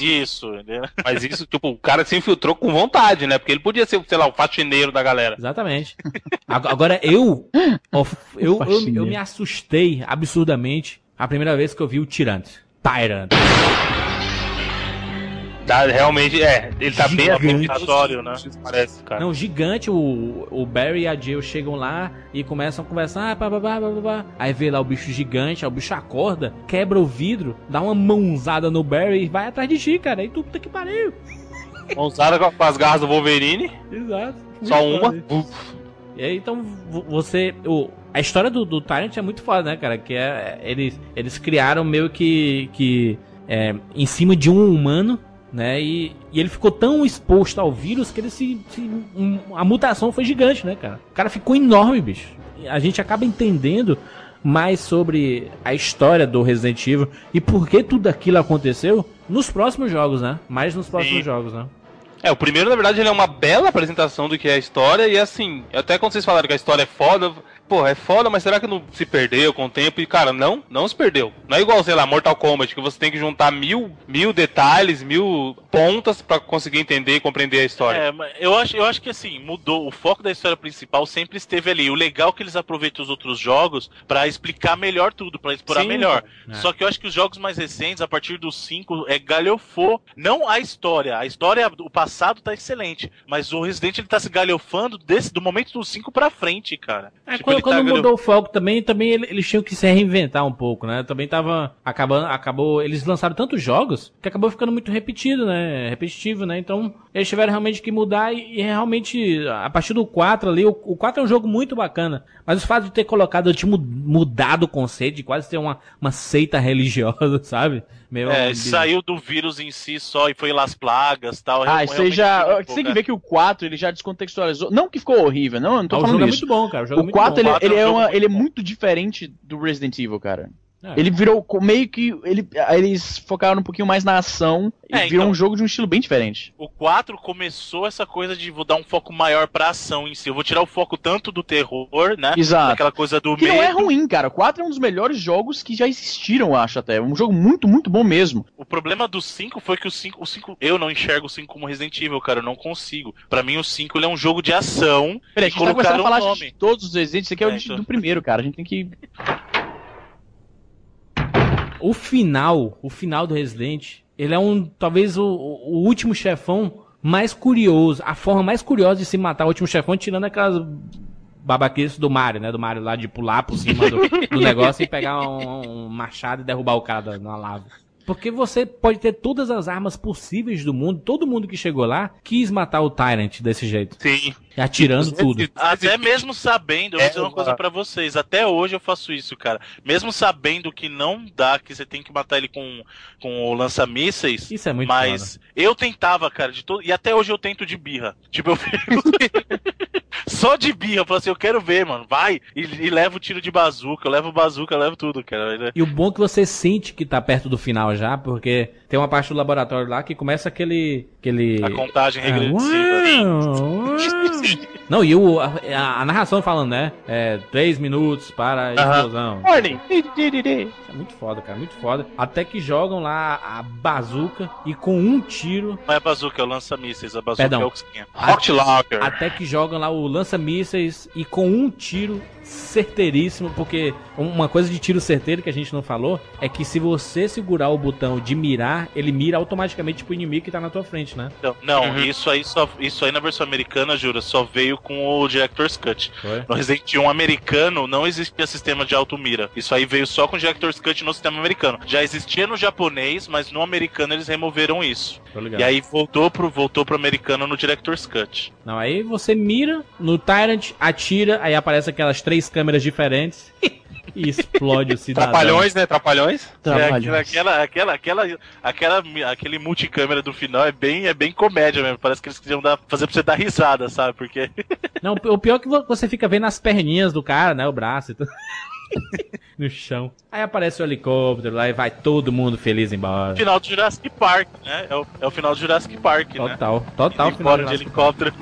Isso, entendeu? Mas isso, tipo, o cara se infiltrou com vontade, né? Porque ele podia ser, sei lá, o faxineiro da galera. Exatamente. Ag- Agora, eu, eu, eu, eu me assustei absurdamente a primeira vez que eu vi o Tyrant. Tyrant. Tá, realmente, é, ele tá bem Gigante. aleatório, né? Parece, cara. Não, gigante, o, o Barry e a Jill chegam lá e começam a conversar, ah, pá, pá, pá, pá, pá. aí vê lá o bicho gigante, aí o bicho acorda, quebra o vidro, dá uma mãozada no Barry e vai atrás de ti, cara. Aí tu, puta que pariu. Mãozada com as garras do Wolverine, Exato. só uma. E aí, então, vo- você. O, a história do, do Tyrant é muito foda, né, cara? Que é. Eles, eles criaram meio que. que é, em cima de um humano, né? E, e ele ficou tão exposto ao vírus que ele se. se- um- a mutação foi gigante, né, cara? O cara ficou enorme, bicho. A gente acaba entendendo mais sobre a história do Resident Evil e por que tudo aquilo aconteceu nos próximos jogos, né? Mais nos próximos Sim. jogos, né? É, o primeiro, na verdade, ele é uma bela apresentação do que é a história, e assim, até quando vocês falaram que a história é foda, pô, é foda, mas será que não se perdeu com o tempo? E, cara, não, não se perdeu. Não é igual, sei lá, Mortal Kombat, que você tem que juntar mil, mil detalhes, mil pontas pra conseguir entender e compreender a história. É, mas eu acho, eu acho que assim, mudou. O foco da história principal sempre esteve ali. O legal é que eles aproveitam os outros jogos pra explicar melhor tudo, pra explorar Sim. melhor. É. Só que eu acho que os jogos mais recentes, a partir dos 5, é galhofou. Não a história. A história, o passado tá excelente. Mas o Resident ele tá se galhofando desse, do momento dos 5 pra frente, cara. É, Tipo, quando, ele quando mudou o foco também, também ele- eles tinham que se reinventar um pouco, né? Também tava acabando, acabou, eles lançaram tantos jogos que acabou ficando muito repetido, né? Repetitivo, né? Então, eles tiveram realmente que mudar e, e realmente a partir do 4 ali, o, o 4 é um jogo muito bacana, mas o fato de ter colocado, eu tinha mu- mudado o conceito de quase ter uma, uma seita religiosa, (laughs) sabe? Meio É, um- saiu do vírus em si só e foi lá as plagas tal. Ah, isso aí já. um Você tem que é. ver que o 4 ele já descontextualizou. Não que ficou horrível, não, eu não tô Ah, o falando jogo é isso. muito bom, cara. O jogo é O muito 4 bom. ele, quatro ele é um é, uma- muito ele é muito diferente do Resident Evil, cara. É. Ele virou meio que. Ele, eles focaram um pouquinho mais na ação e É, virou então. um jogo de um estilo bem diferente. O 4 começou essa coisa de vou dar um foco maior pra ação em si. Eu vou tirar o foco tanto do terror, né? Exato. Daquela coisa do Que medo. não é ruim, cara. O 4 é um dos melhores jogos que já existiram, eu acho até. Um jogo muito, muito bom mesmo. O problema do 5 foi que o 5, o 5, eu não enxergo o 5 como Resident Evil, cara, eu não consigo. Pra mim o 5 ele é um jogo de ação. Peraí, a gente tá começando a falar o de todos os Resident, isso aqui é, o É, de- então. do primeiro, cara. A gente tem que. O final, o final do Resident, ele é um, talvez o, o último chefão mais curioso, a forma mais curiosa de se matar o último chefão, tirando aquelas babaquices do Mario, né? Do Mario lá de pular por cima do, do (laughs) negócio e pegar um, um machado e derrubar o cara na lava. Porque você pode ter todas as armas possíveis do mundo, todo mundo que chegou lá quis matar o Tyrant desse jeito, Sim. atirando tudo. Até mesmo sabendo, eu vou É dizer uma coisa pra vocês, até hoje eu faço isso, cara. Mesmo sabendo que não dá, que você tem que matar ele com, com o lança-mísseis. Isso é muito Mas eu tentava, cara, de todo. E até hoje eu tento de birra. Tipo, eu fico. (laughs) Só de birra, eu falo assim, eu quero ver, mano. Vai! E, e leva o tiro de bazuca, eu levo o bazuca, eu levo tudo, cara. E o bom é que você sente que tá perto do final já, porque tem uma parte do laboratório lá que começa aquele. aquele... A contagem Ah, regressiva. uau. Não, e o, a, a- narração falando, né? É, três minutos para a explosão. Morning. Isso é muito foda, cara, muito foda. Até que jogam lá a bazuca e com um tiro. Não é bazuca, é o lança-mísseis. A bazuca Perdão. é o que. Hot Locker. Até que jogam lá o lança-mísseis e com um tiro certeiríssimo, porque uma coisa de tiro certeiro que a gente não falou é que se você segurar o botão de mirar, ele mira automaticamente pro inimigo que tá na tua frente, né? Não, não Uhum. isso, aí só, isso aí na versão americana, jura, só veio com o Director's Cut. Foi? No Resident Evil americano não existia sistema de auto-mira. Isso aí veio só com o Director's Cut no sistema americano. Já existia no japonês, mas no americano eles removeram isso. E aí voltou pro, voltou pro americano no Director's Cut. Não, aí você mira no Tyrant, atira, aí aparece aquelas três câmeras diferentes (laughs) e explode o cidadão. Trapalhões, né? Trapalhões. É, Trabalho. aquela, aquela, aquela, aquela, aquele multicâmera do final é bem, é bem comédia mesmo. Parece que eles queriam dar, fazer pra você dar risada, sabe? Porque (laughs) Não, o pior é que vo- você fica vendo as perninhas do cara, né? O braço e tudo. (laughs) no chão. Aí aparece o helicóptero lá e vai todo mundo feliz embora. final do Jurassic Park, né? É o, é o final do Jurassic Park, né? Total, total final embora de helicóptero.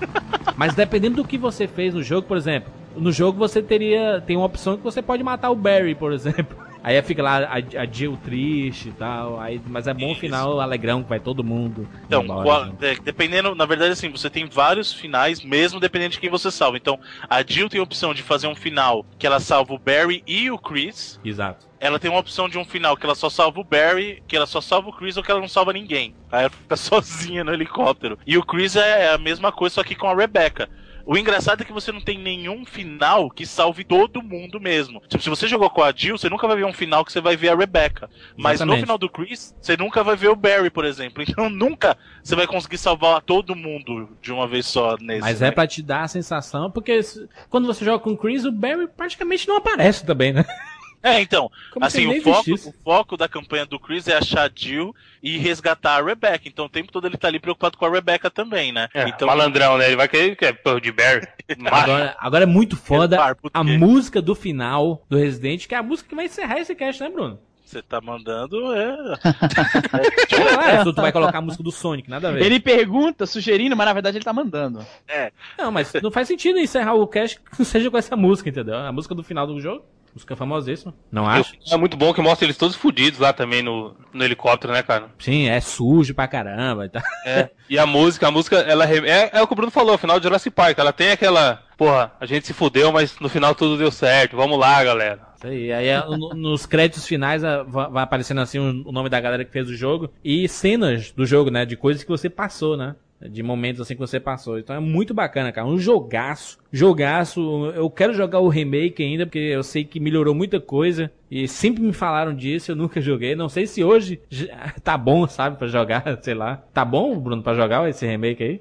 Mas dependendo do que você fez no jogo, por exemplo, no jogo você teria. Tem uma opção que você pode matar o Barry, por exemplo. (laughs) Aí fica lá a, a Jill triste e tal. Aí, mas é bom o Isso. final alegrão, que vai todo mundo. Então, embora, assim. é, dependendo, na verdade, assim, você tem vários finais, mesmo dependendo de quem você salva. Então, a Jill tem a opção de fazer um final que ela salva o Barry e o Chris. Exato. Ela tem uma opção de um final que ela só salva o Barry, que ela só salva o Chris ou que ela não salva ninguém. Aí ela fica (laughs) sozinha no helicóptero. E o Chris é a mesma coisa, só que com a Rebecca. O engraçado é que você não tem nenhum final que salve todo mundo mesmo. Tipo, se você jogou com a Jill, você nunca vai ver um final que você vai ver a Rebecca. Mas no Exatamente. final do Chris, você nunca vai ver o Barry, por exemplo. (laughs) Então nunca você vai conseguir salvar todo mundo de uma vez só nesse. Mas né? é pra te dar a sensação, porque quando você joga com o Chris, o Barry praticamente não aparece também, né? (laughs) É, então, Como assim, o foco, o foco da campanha do Chris é achar a Jill e resgatar a Rebecca. Então o tempo todo ele tá ali preocupado com a Rebecca também, né? É, então, malandrão, né? Ele vai querer que é porra de Barry. (laughs) Agora, agora é muito foda por a música do final do Resident, que é a música que vai encerrar esse cast, né, Bruno? você tá mandando é. (laughs) Ah, tu tu vai colocar a música do Sonic, nada a ver. Ele pergunta, sugerindo, mas na verdade ele tá mandando. Não, mas não faz sentido encerrar o cast que não seja com essa música, entendeu? A música do final do jogo. Música famosíssima. Não acho? É muito bom que mostra eles todos fudidos lá também no, no helicóptero, né, cara? Sim, é sujo pra caramba e tal. É. E a música, a música, ela é, é o que o Bruno falou, final de Jurassic Park. Ela tem aquela, porra, a gente se fudeu, mas no final tudo deu certo. Vamos lá, galera. Isso aí. Aí é, no- nos créditos finais va- vai aparecendo assim o nome da galera que fez o jogo e cenas do jogo, né? De coisas que você passou, né? De momentos assim que você passou. Então é muito bacana, cara. Um jogaço. Jogaço. Eu quero jogar o remake ainda, porque eu sei que melhorou muita coisa. E sempre me falaram disso, eu nunca joguei. Não sei se hoje (laughs) tá bom, sabe, pra jogar, (laughs) sei lá. Tá bom, Bruno, pra jogar esse remake aí?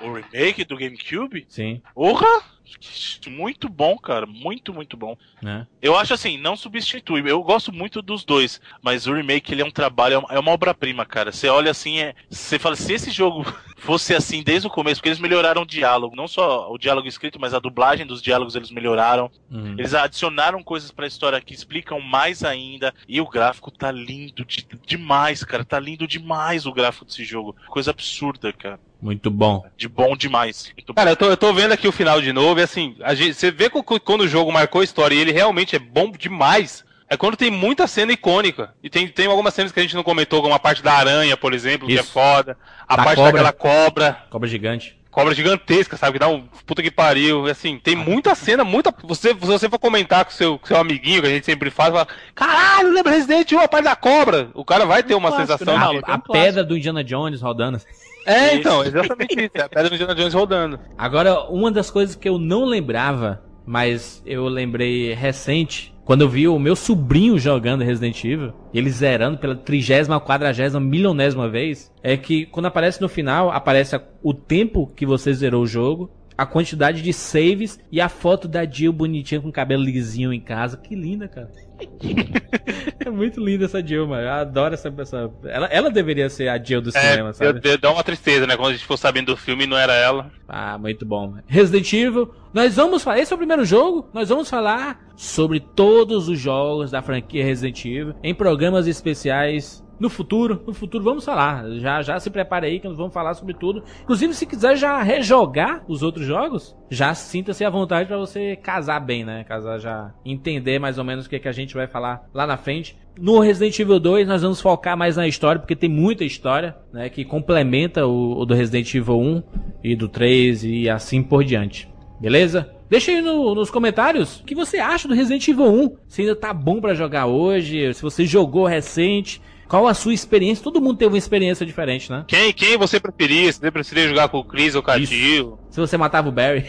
O remake do GameCube? Sim, Porra! (laughs) Muito bom, cara. Muito, muito bom. né? Eu acho assim, não substitui. Eu gosto muito dos dois, mas o remake ele é um trabalho, é uma- é uma obra-prima, cara. Você olha assim, é, você fala se esse jogo (laughs) fosse assim desde o começo, porque eles melhoraram o diálogo, não só o diálogo escrito, mas a dublagem dos diálogos eles melhoraram. Uhum. Eles adicionaram coisas pra história que explicam mais ainda. E o gráfico tá lindo de- demais, cara. Tá lindo demais o gráfico desse jogo. Coisa absurda, cara. Muito bom. De bom demais. Bom. Cara, eu tô, eu tô vendo aqui o final de novo e assim, a gente, você vê quando o jogo marcou a história e ele realmente é bom demais. É quando tem muita cena icônica. E tem, tem algumas cenas que a gente não comentou, como a parte da aranha, por exemplo, que é Isso. foda. A Da parte cobra. daquela cobra. Cobra gigante. Cobra gigantesca, sabe? Que dá um puta que pariu. E, assim, tem muita cena, muita. Você, se você for comentar com seu, com seu amiguinho, que a gente sempre faz, fala: Caralho, lembra Resident Evil, a parte da cobra? O cara vai ter uma clássico, sensação né? A, é a um pedra do Indiana Jones rodando. (laughs) É, então, exatamente isso. É a pedra do Indiana Jones rodando. Agora, uma das coisas que eu não lembrava, mas eu lembrei recente, quando eu vi o meu sobrinho jogando Resident Evil, ele zerando pela trigésima, quadragésima, milionésima vez, é que quando aparece no final, aparece o tempo que você zerou o jogo, a quantidade de saves e a foto da Jill bonitinha com cabelo lisinho em casa. Que linda, cara. (laughs) é muito linda essa Jill, mano. Eu adoro essa pessoa. Ela, ela deveria ser a Jill do cinema, É, sabe? dá uma tristeza, né? Quando a gente ficou sabendo do filme e não era ela. Ah, muito bom. Resident Evil. Nós vamos falar. Esse é o primeiro jogo. Nós vamos falar sobre todos os jogos da franquia Resident Evil em programas especiais. No futuro, no futuro vamos falar. Já, já se prepare aí que nós vamos falar sobre tudo. Inclusive, se quiser já rejogar os outros jogos, já sinta-se à vontade pra você casar bem, né? Casar já entender mais ou menos o que, que a gente vai falar lá na frente. No Resident Evil 2 nós vamos focar mais na história, porque tem muita história, né? Que complementa o, o do Resident Evil 1 e do 3 e assim por diante. Beleza? Deixa aí no- nos comentários o que você acha do Resident Evil 1. Se ainda tá bom pra jogar hoje, se você jogou recente, qual a sua experiência? Todo mundo teve uma experiência diferente, né? Quem, quem você preferia? Se você preferia jogar com o Chris ou Isso. Jill? Se você matava o Barry.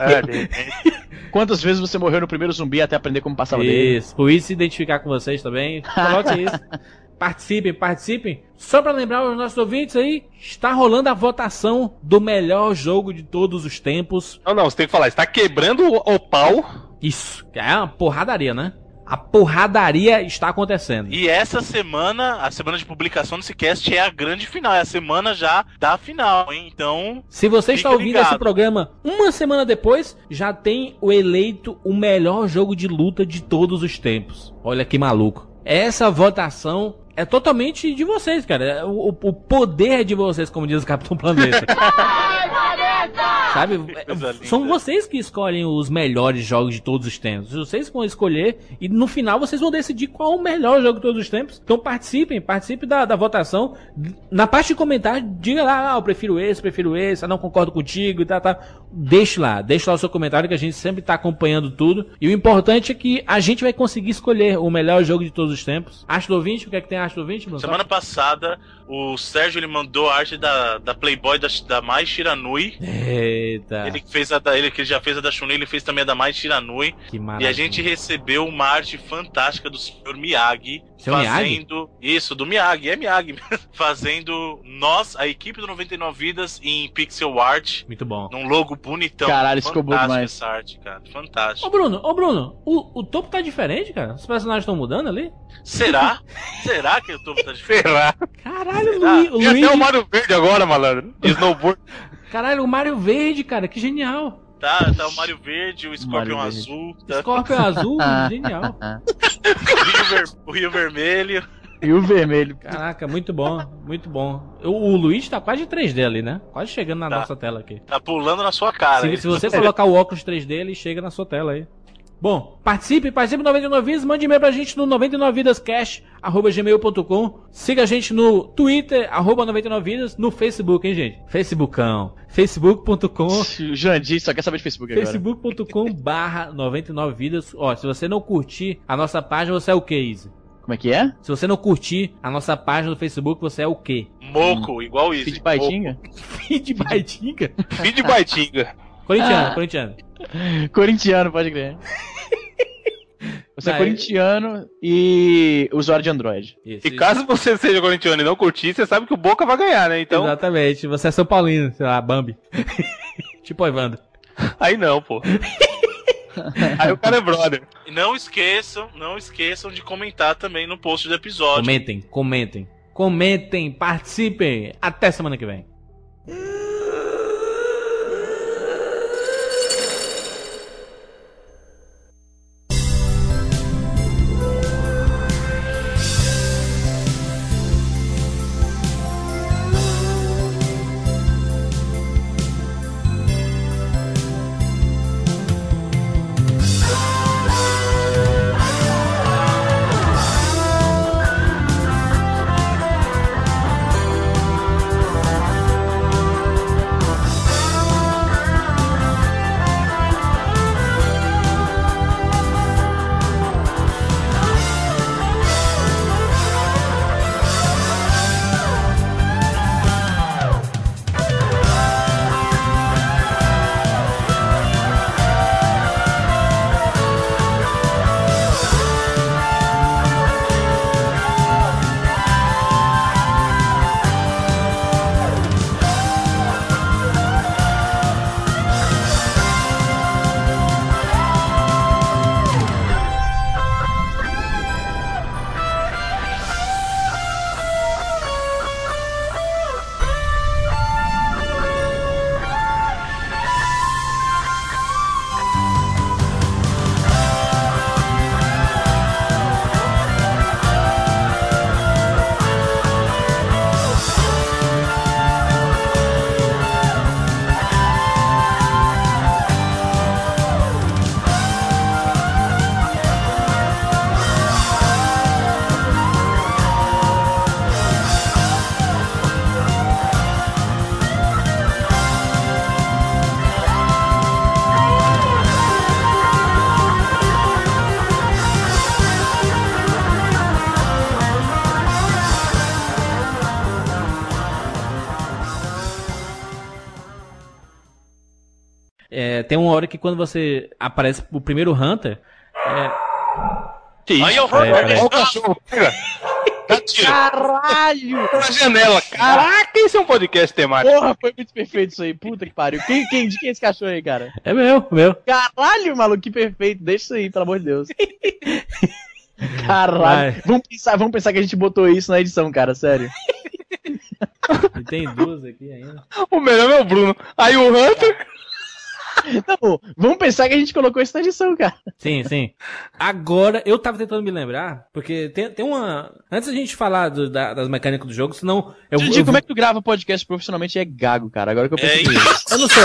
É, de. (laughs) Quantas vezes você morreu no primeiro zumbi até aprender como passava dele? Isso, por isso se identificar com vocês também. Coloque (laughs) isso. Participem, participem. Só pra lembrar os nossos ouvintes aí, está rolando a votação do melhor jogo de todos os tempos. Não, não, você tem que falar. Está quebrando o, o pau. Isso, é uma porradaria, né? A porradaria está acontecendo. E essa semana, a semana de publicação desse cast é a grande final, é a semana já da final, hein? Então, Se você está ouvindo ligado. esse programa uma semana depois, já tem o eleito o melhor jogo de luta de todos os tempos. Olha que maluco. Essa votação é totalmente de vocês, cara. O, o poder é de vocês, como diz o Capitão Planeta. (laughs) (laughs) Sabe? coisa (laughs) linda. São vocês que escolhem os melhores jogos de todos os tempos. Vocês vão escolher e no final vocês vão decidir qual é o melhor jogo de todos os tempos. Então participem, participem da, da votação. Na parte de comentário, diga lá, ah, eu prefiro esse, prefiro esse, ah, não concordo contigo e tal, tá. Deixe lá, deixe lá o seu comentário que a gente sempre tá acompanhando tudo. E o importante é que a gente vai conseguir escolher o melhor jogo de todos os tempos. Do ouvinte, o que é que tem do ouvinte, Bruno? semana passada, o Sérgio ele mandou a arte da, da Playboy da, da Mai Shiranui. Eita, Ele que fez a da, ele que já fez a da Chun-Li, ele fez também a da Mai Shiranui. que E maravilha. a gente recebeu uma arte fantástica do Sr. Miyagi. Seu Miyagi? fazendo. Isso, do Miyagi, é Miyagi mesmo. (laughs) Fazendo nós, a equipe do 99 Vidas, em pixel art. Muito bom. Num logo bonitão. Caralho, ficou bom Fantástico demais. essa arte, cara. Ô Fantástico. Bruno, ô Bruno, o, o topo tá diferente, cara? Os personagens estão mudando ali? Será? (laughs) Será que o topo tá (laughs) diferente? Será? Caralho, Será? Luí- o E até o Mario Verde agora, malandro. Snowboard. Caralho, o Mario Verde, cara, que genial. Tá, tá o Mario Verde, o Scorpion Verde. azul, tá Scorpion azul, (laughs) genial. o, Rio Ver- o Rio Vermelho. E o vermelho. Caraca, muito bom, muito bom. O, o Luigi tá quase de 3D ali, né? Quase chegando na Tá. nossa tela aqui. Tá pulando na sua cara. Se, se você colocar o óculos 3D, ele chega na sua tela aí. Bom, participe, participe do 99 Vidas, mande e-mail pra gente no 99vidascash.gmail.com Siga a gente no Twitter, arroba 99vidas, no Facebook, hein, gente? Facebookão. Facebook.com O Jandir só quer saber de Facebook agora. facebook.com (laughs) barra 99vidas. Ó, se você não curtir a nossa página, você é o que, Izzy? Como é que é? Se você não curtir a nossa página do Facebook, você é o quê? Moco, igual isso. Feed Baitinga? Feed Baitinga? De Baitinga. Corintiano, corintiano. (laughs) Corintiano, pode crer. (laughs) Você é é. corintiano e usuário de Android. Isso, E isso. caso você seja corintiano e não curtir, você sabe que o Boca vai ganhar, né? Então, Exatamente, você é São Paulino, sei lá, Bambi. (laughs) tipo o Evandro. aí não, pô. aí o cara é brother. E não esqueçam, não esqueçam de comentar também no post do episódio. Comentem, comentem. Comentem, participem. Até semana que vem. É, tem uma hora que quando você aparece o primeiro Hunter, é, Que isso? Aí Peraí, peraí. Olha o cachorro, pega. (laughs) Dá tiro. Caralho! Na janela. Caraca, isso é um podcast temático. Porra, foi muito perfeito isso aí. Puta que pariu. Quem, quem, de quem é esse cachorro aí, cara? é meu, meu. Caralho, maluco, que perfeito. Deixa isso aí, pelo amor de Deus. (laughs) Caralho. Vai. Vamos pensar, vamos pensar que a gente botou isso na edição, cara, sério. E (laughs) tem duas aqui ainda. O melhor é o Bruno. Aí o Hunter. Bom. Vamos pensar que a gente colocou isso na edição, cara. Sim, sim. Agora, eu tava tentando me lembrar, porque tem, tem uma. Antes da gente falar do- da- das mecânicas do jogo, senão. Eu, Didi, eu, como é que tu grava podcast profissionalmente é gago, cara? Agora que eu É percebi. isso. eu não sou.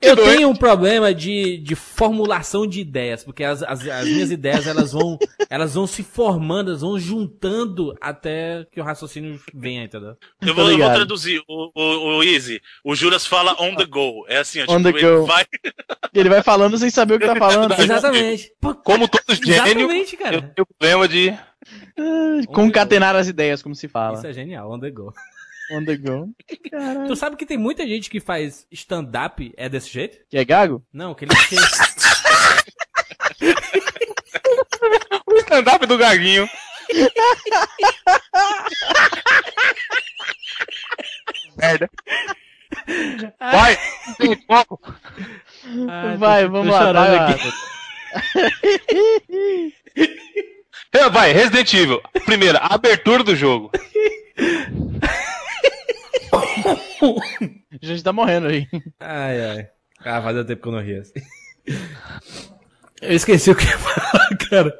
Eu doido. tenho um problema de, de formulação de ideias, porque as, as, as minhas ideias elas vão, elas vão se formando, elas vão juntando até que o raciocínio venha, entendeu? Eu vou, eu vou traduzir. O, o, o Easy, o Juras fala on the go. É assim, ó, On tipo, the ele go. vai. Ele vai falando sem saber o que tá falando. Exatamente. Como todo gênio, Exatamente, eu cara. tenho problema de. Concatenar as ideias, como se fala. Isso é genial, on the go. On the go. (laughs) Tu sabe que tem muita gente que faz stand-up é desse jeito? Que é gago? Não, que ele que- (laughs) O stand-up do Gaguinho. (laughs) Merda. Vai! Tem tô- vai, tô vamos lá. Vai, lá. É, Vai, Resident Evil. Primeiro, a abertura do jogo. A gente tá morrendo aí. Ai, ai. Ah, fazia tempo que eu não ria assim. Eu esqueci o que ia falar, cara.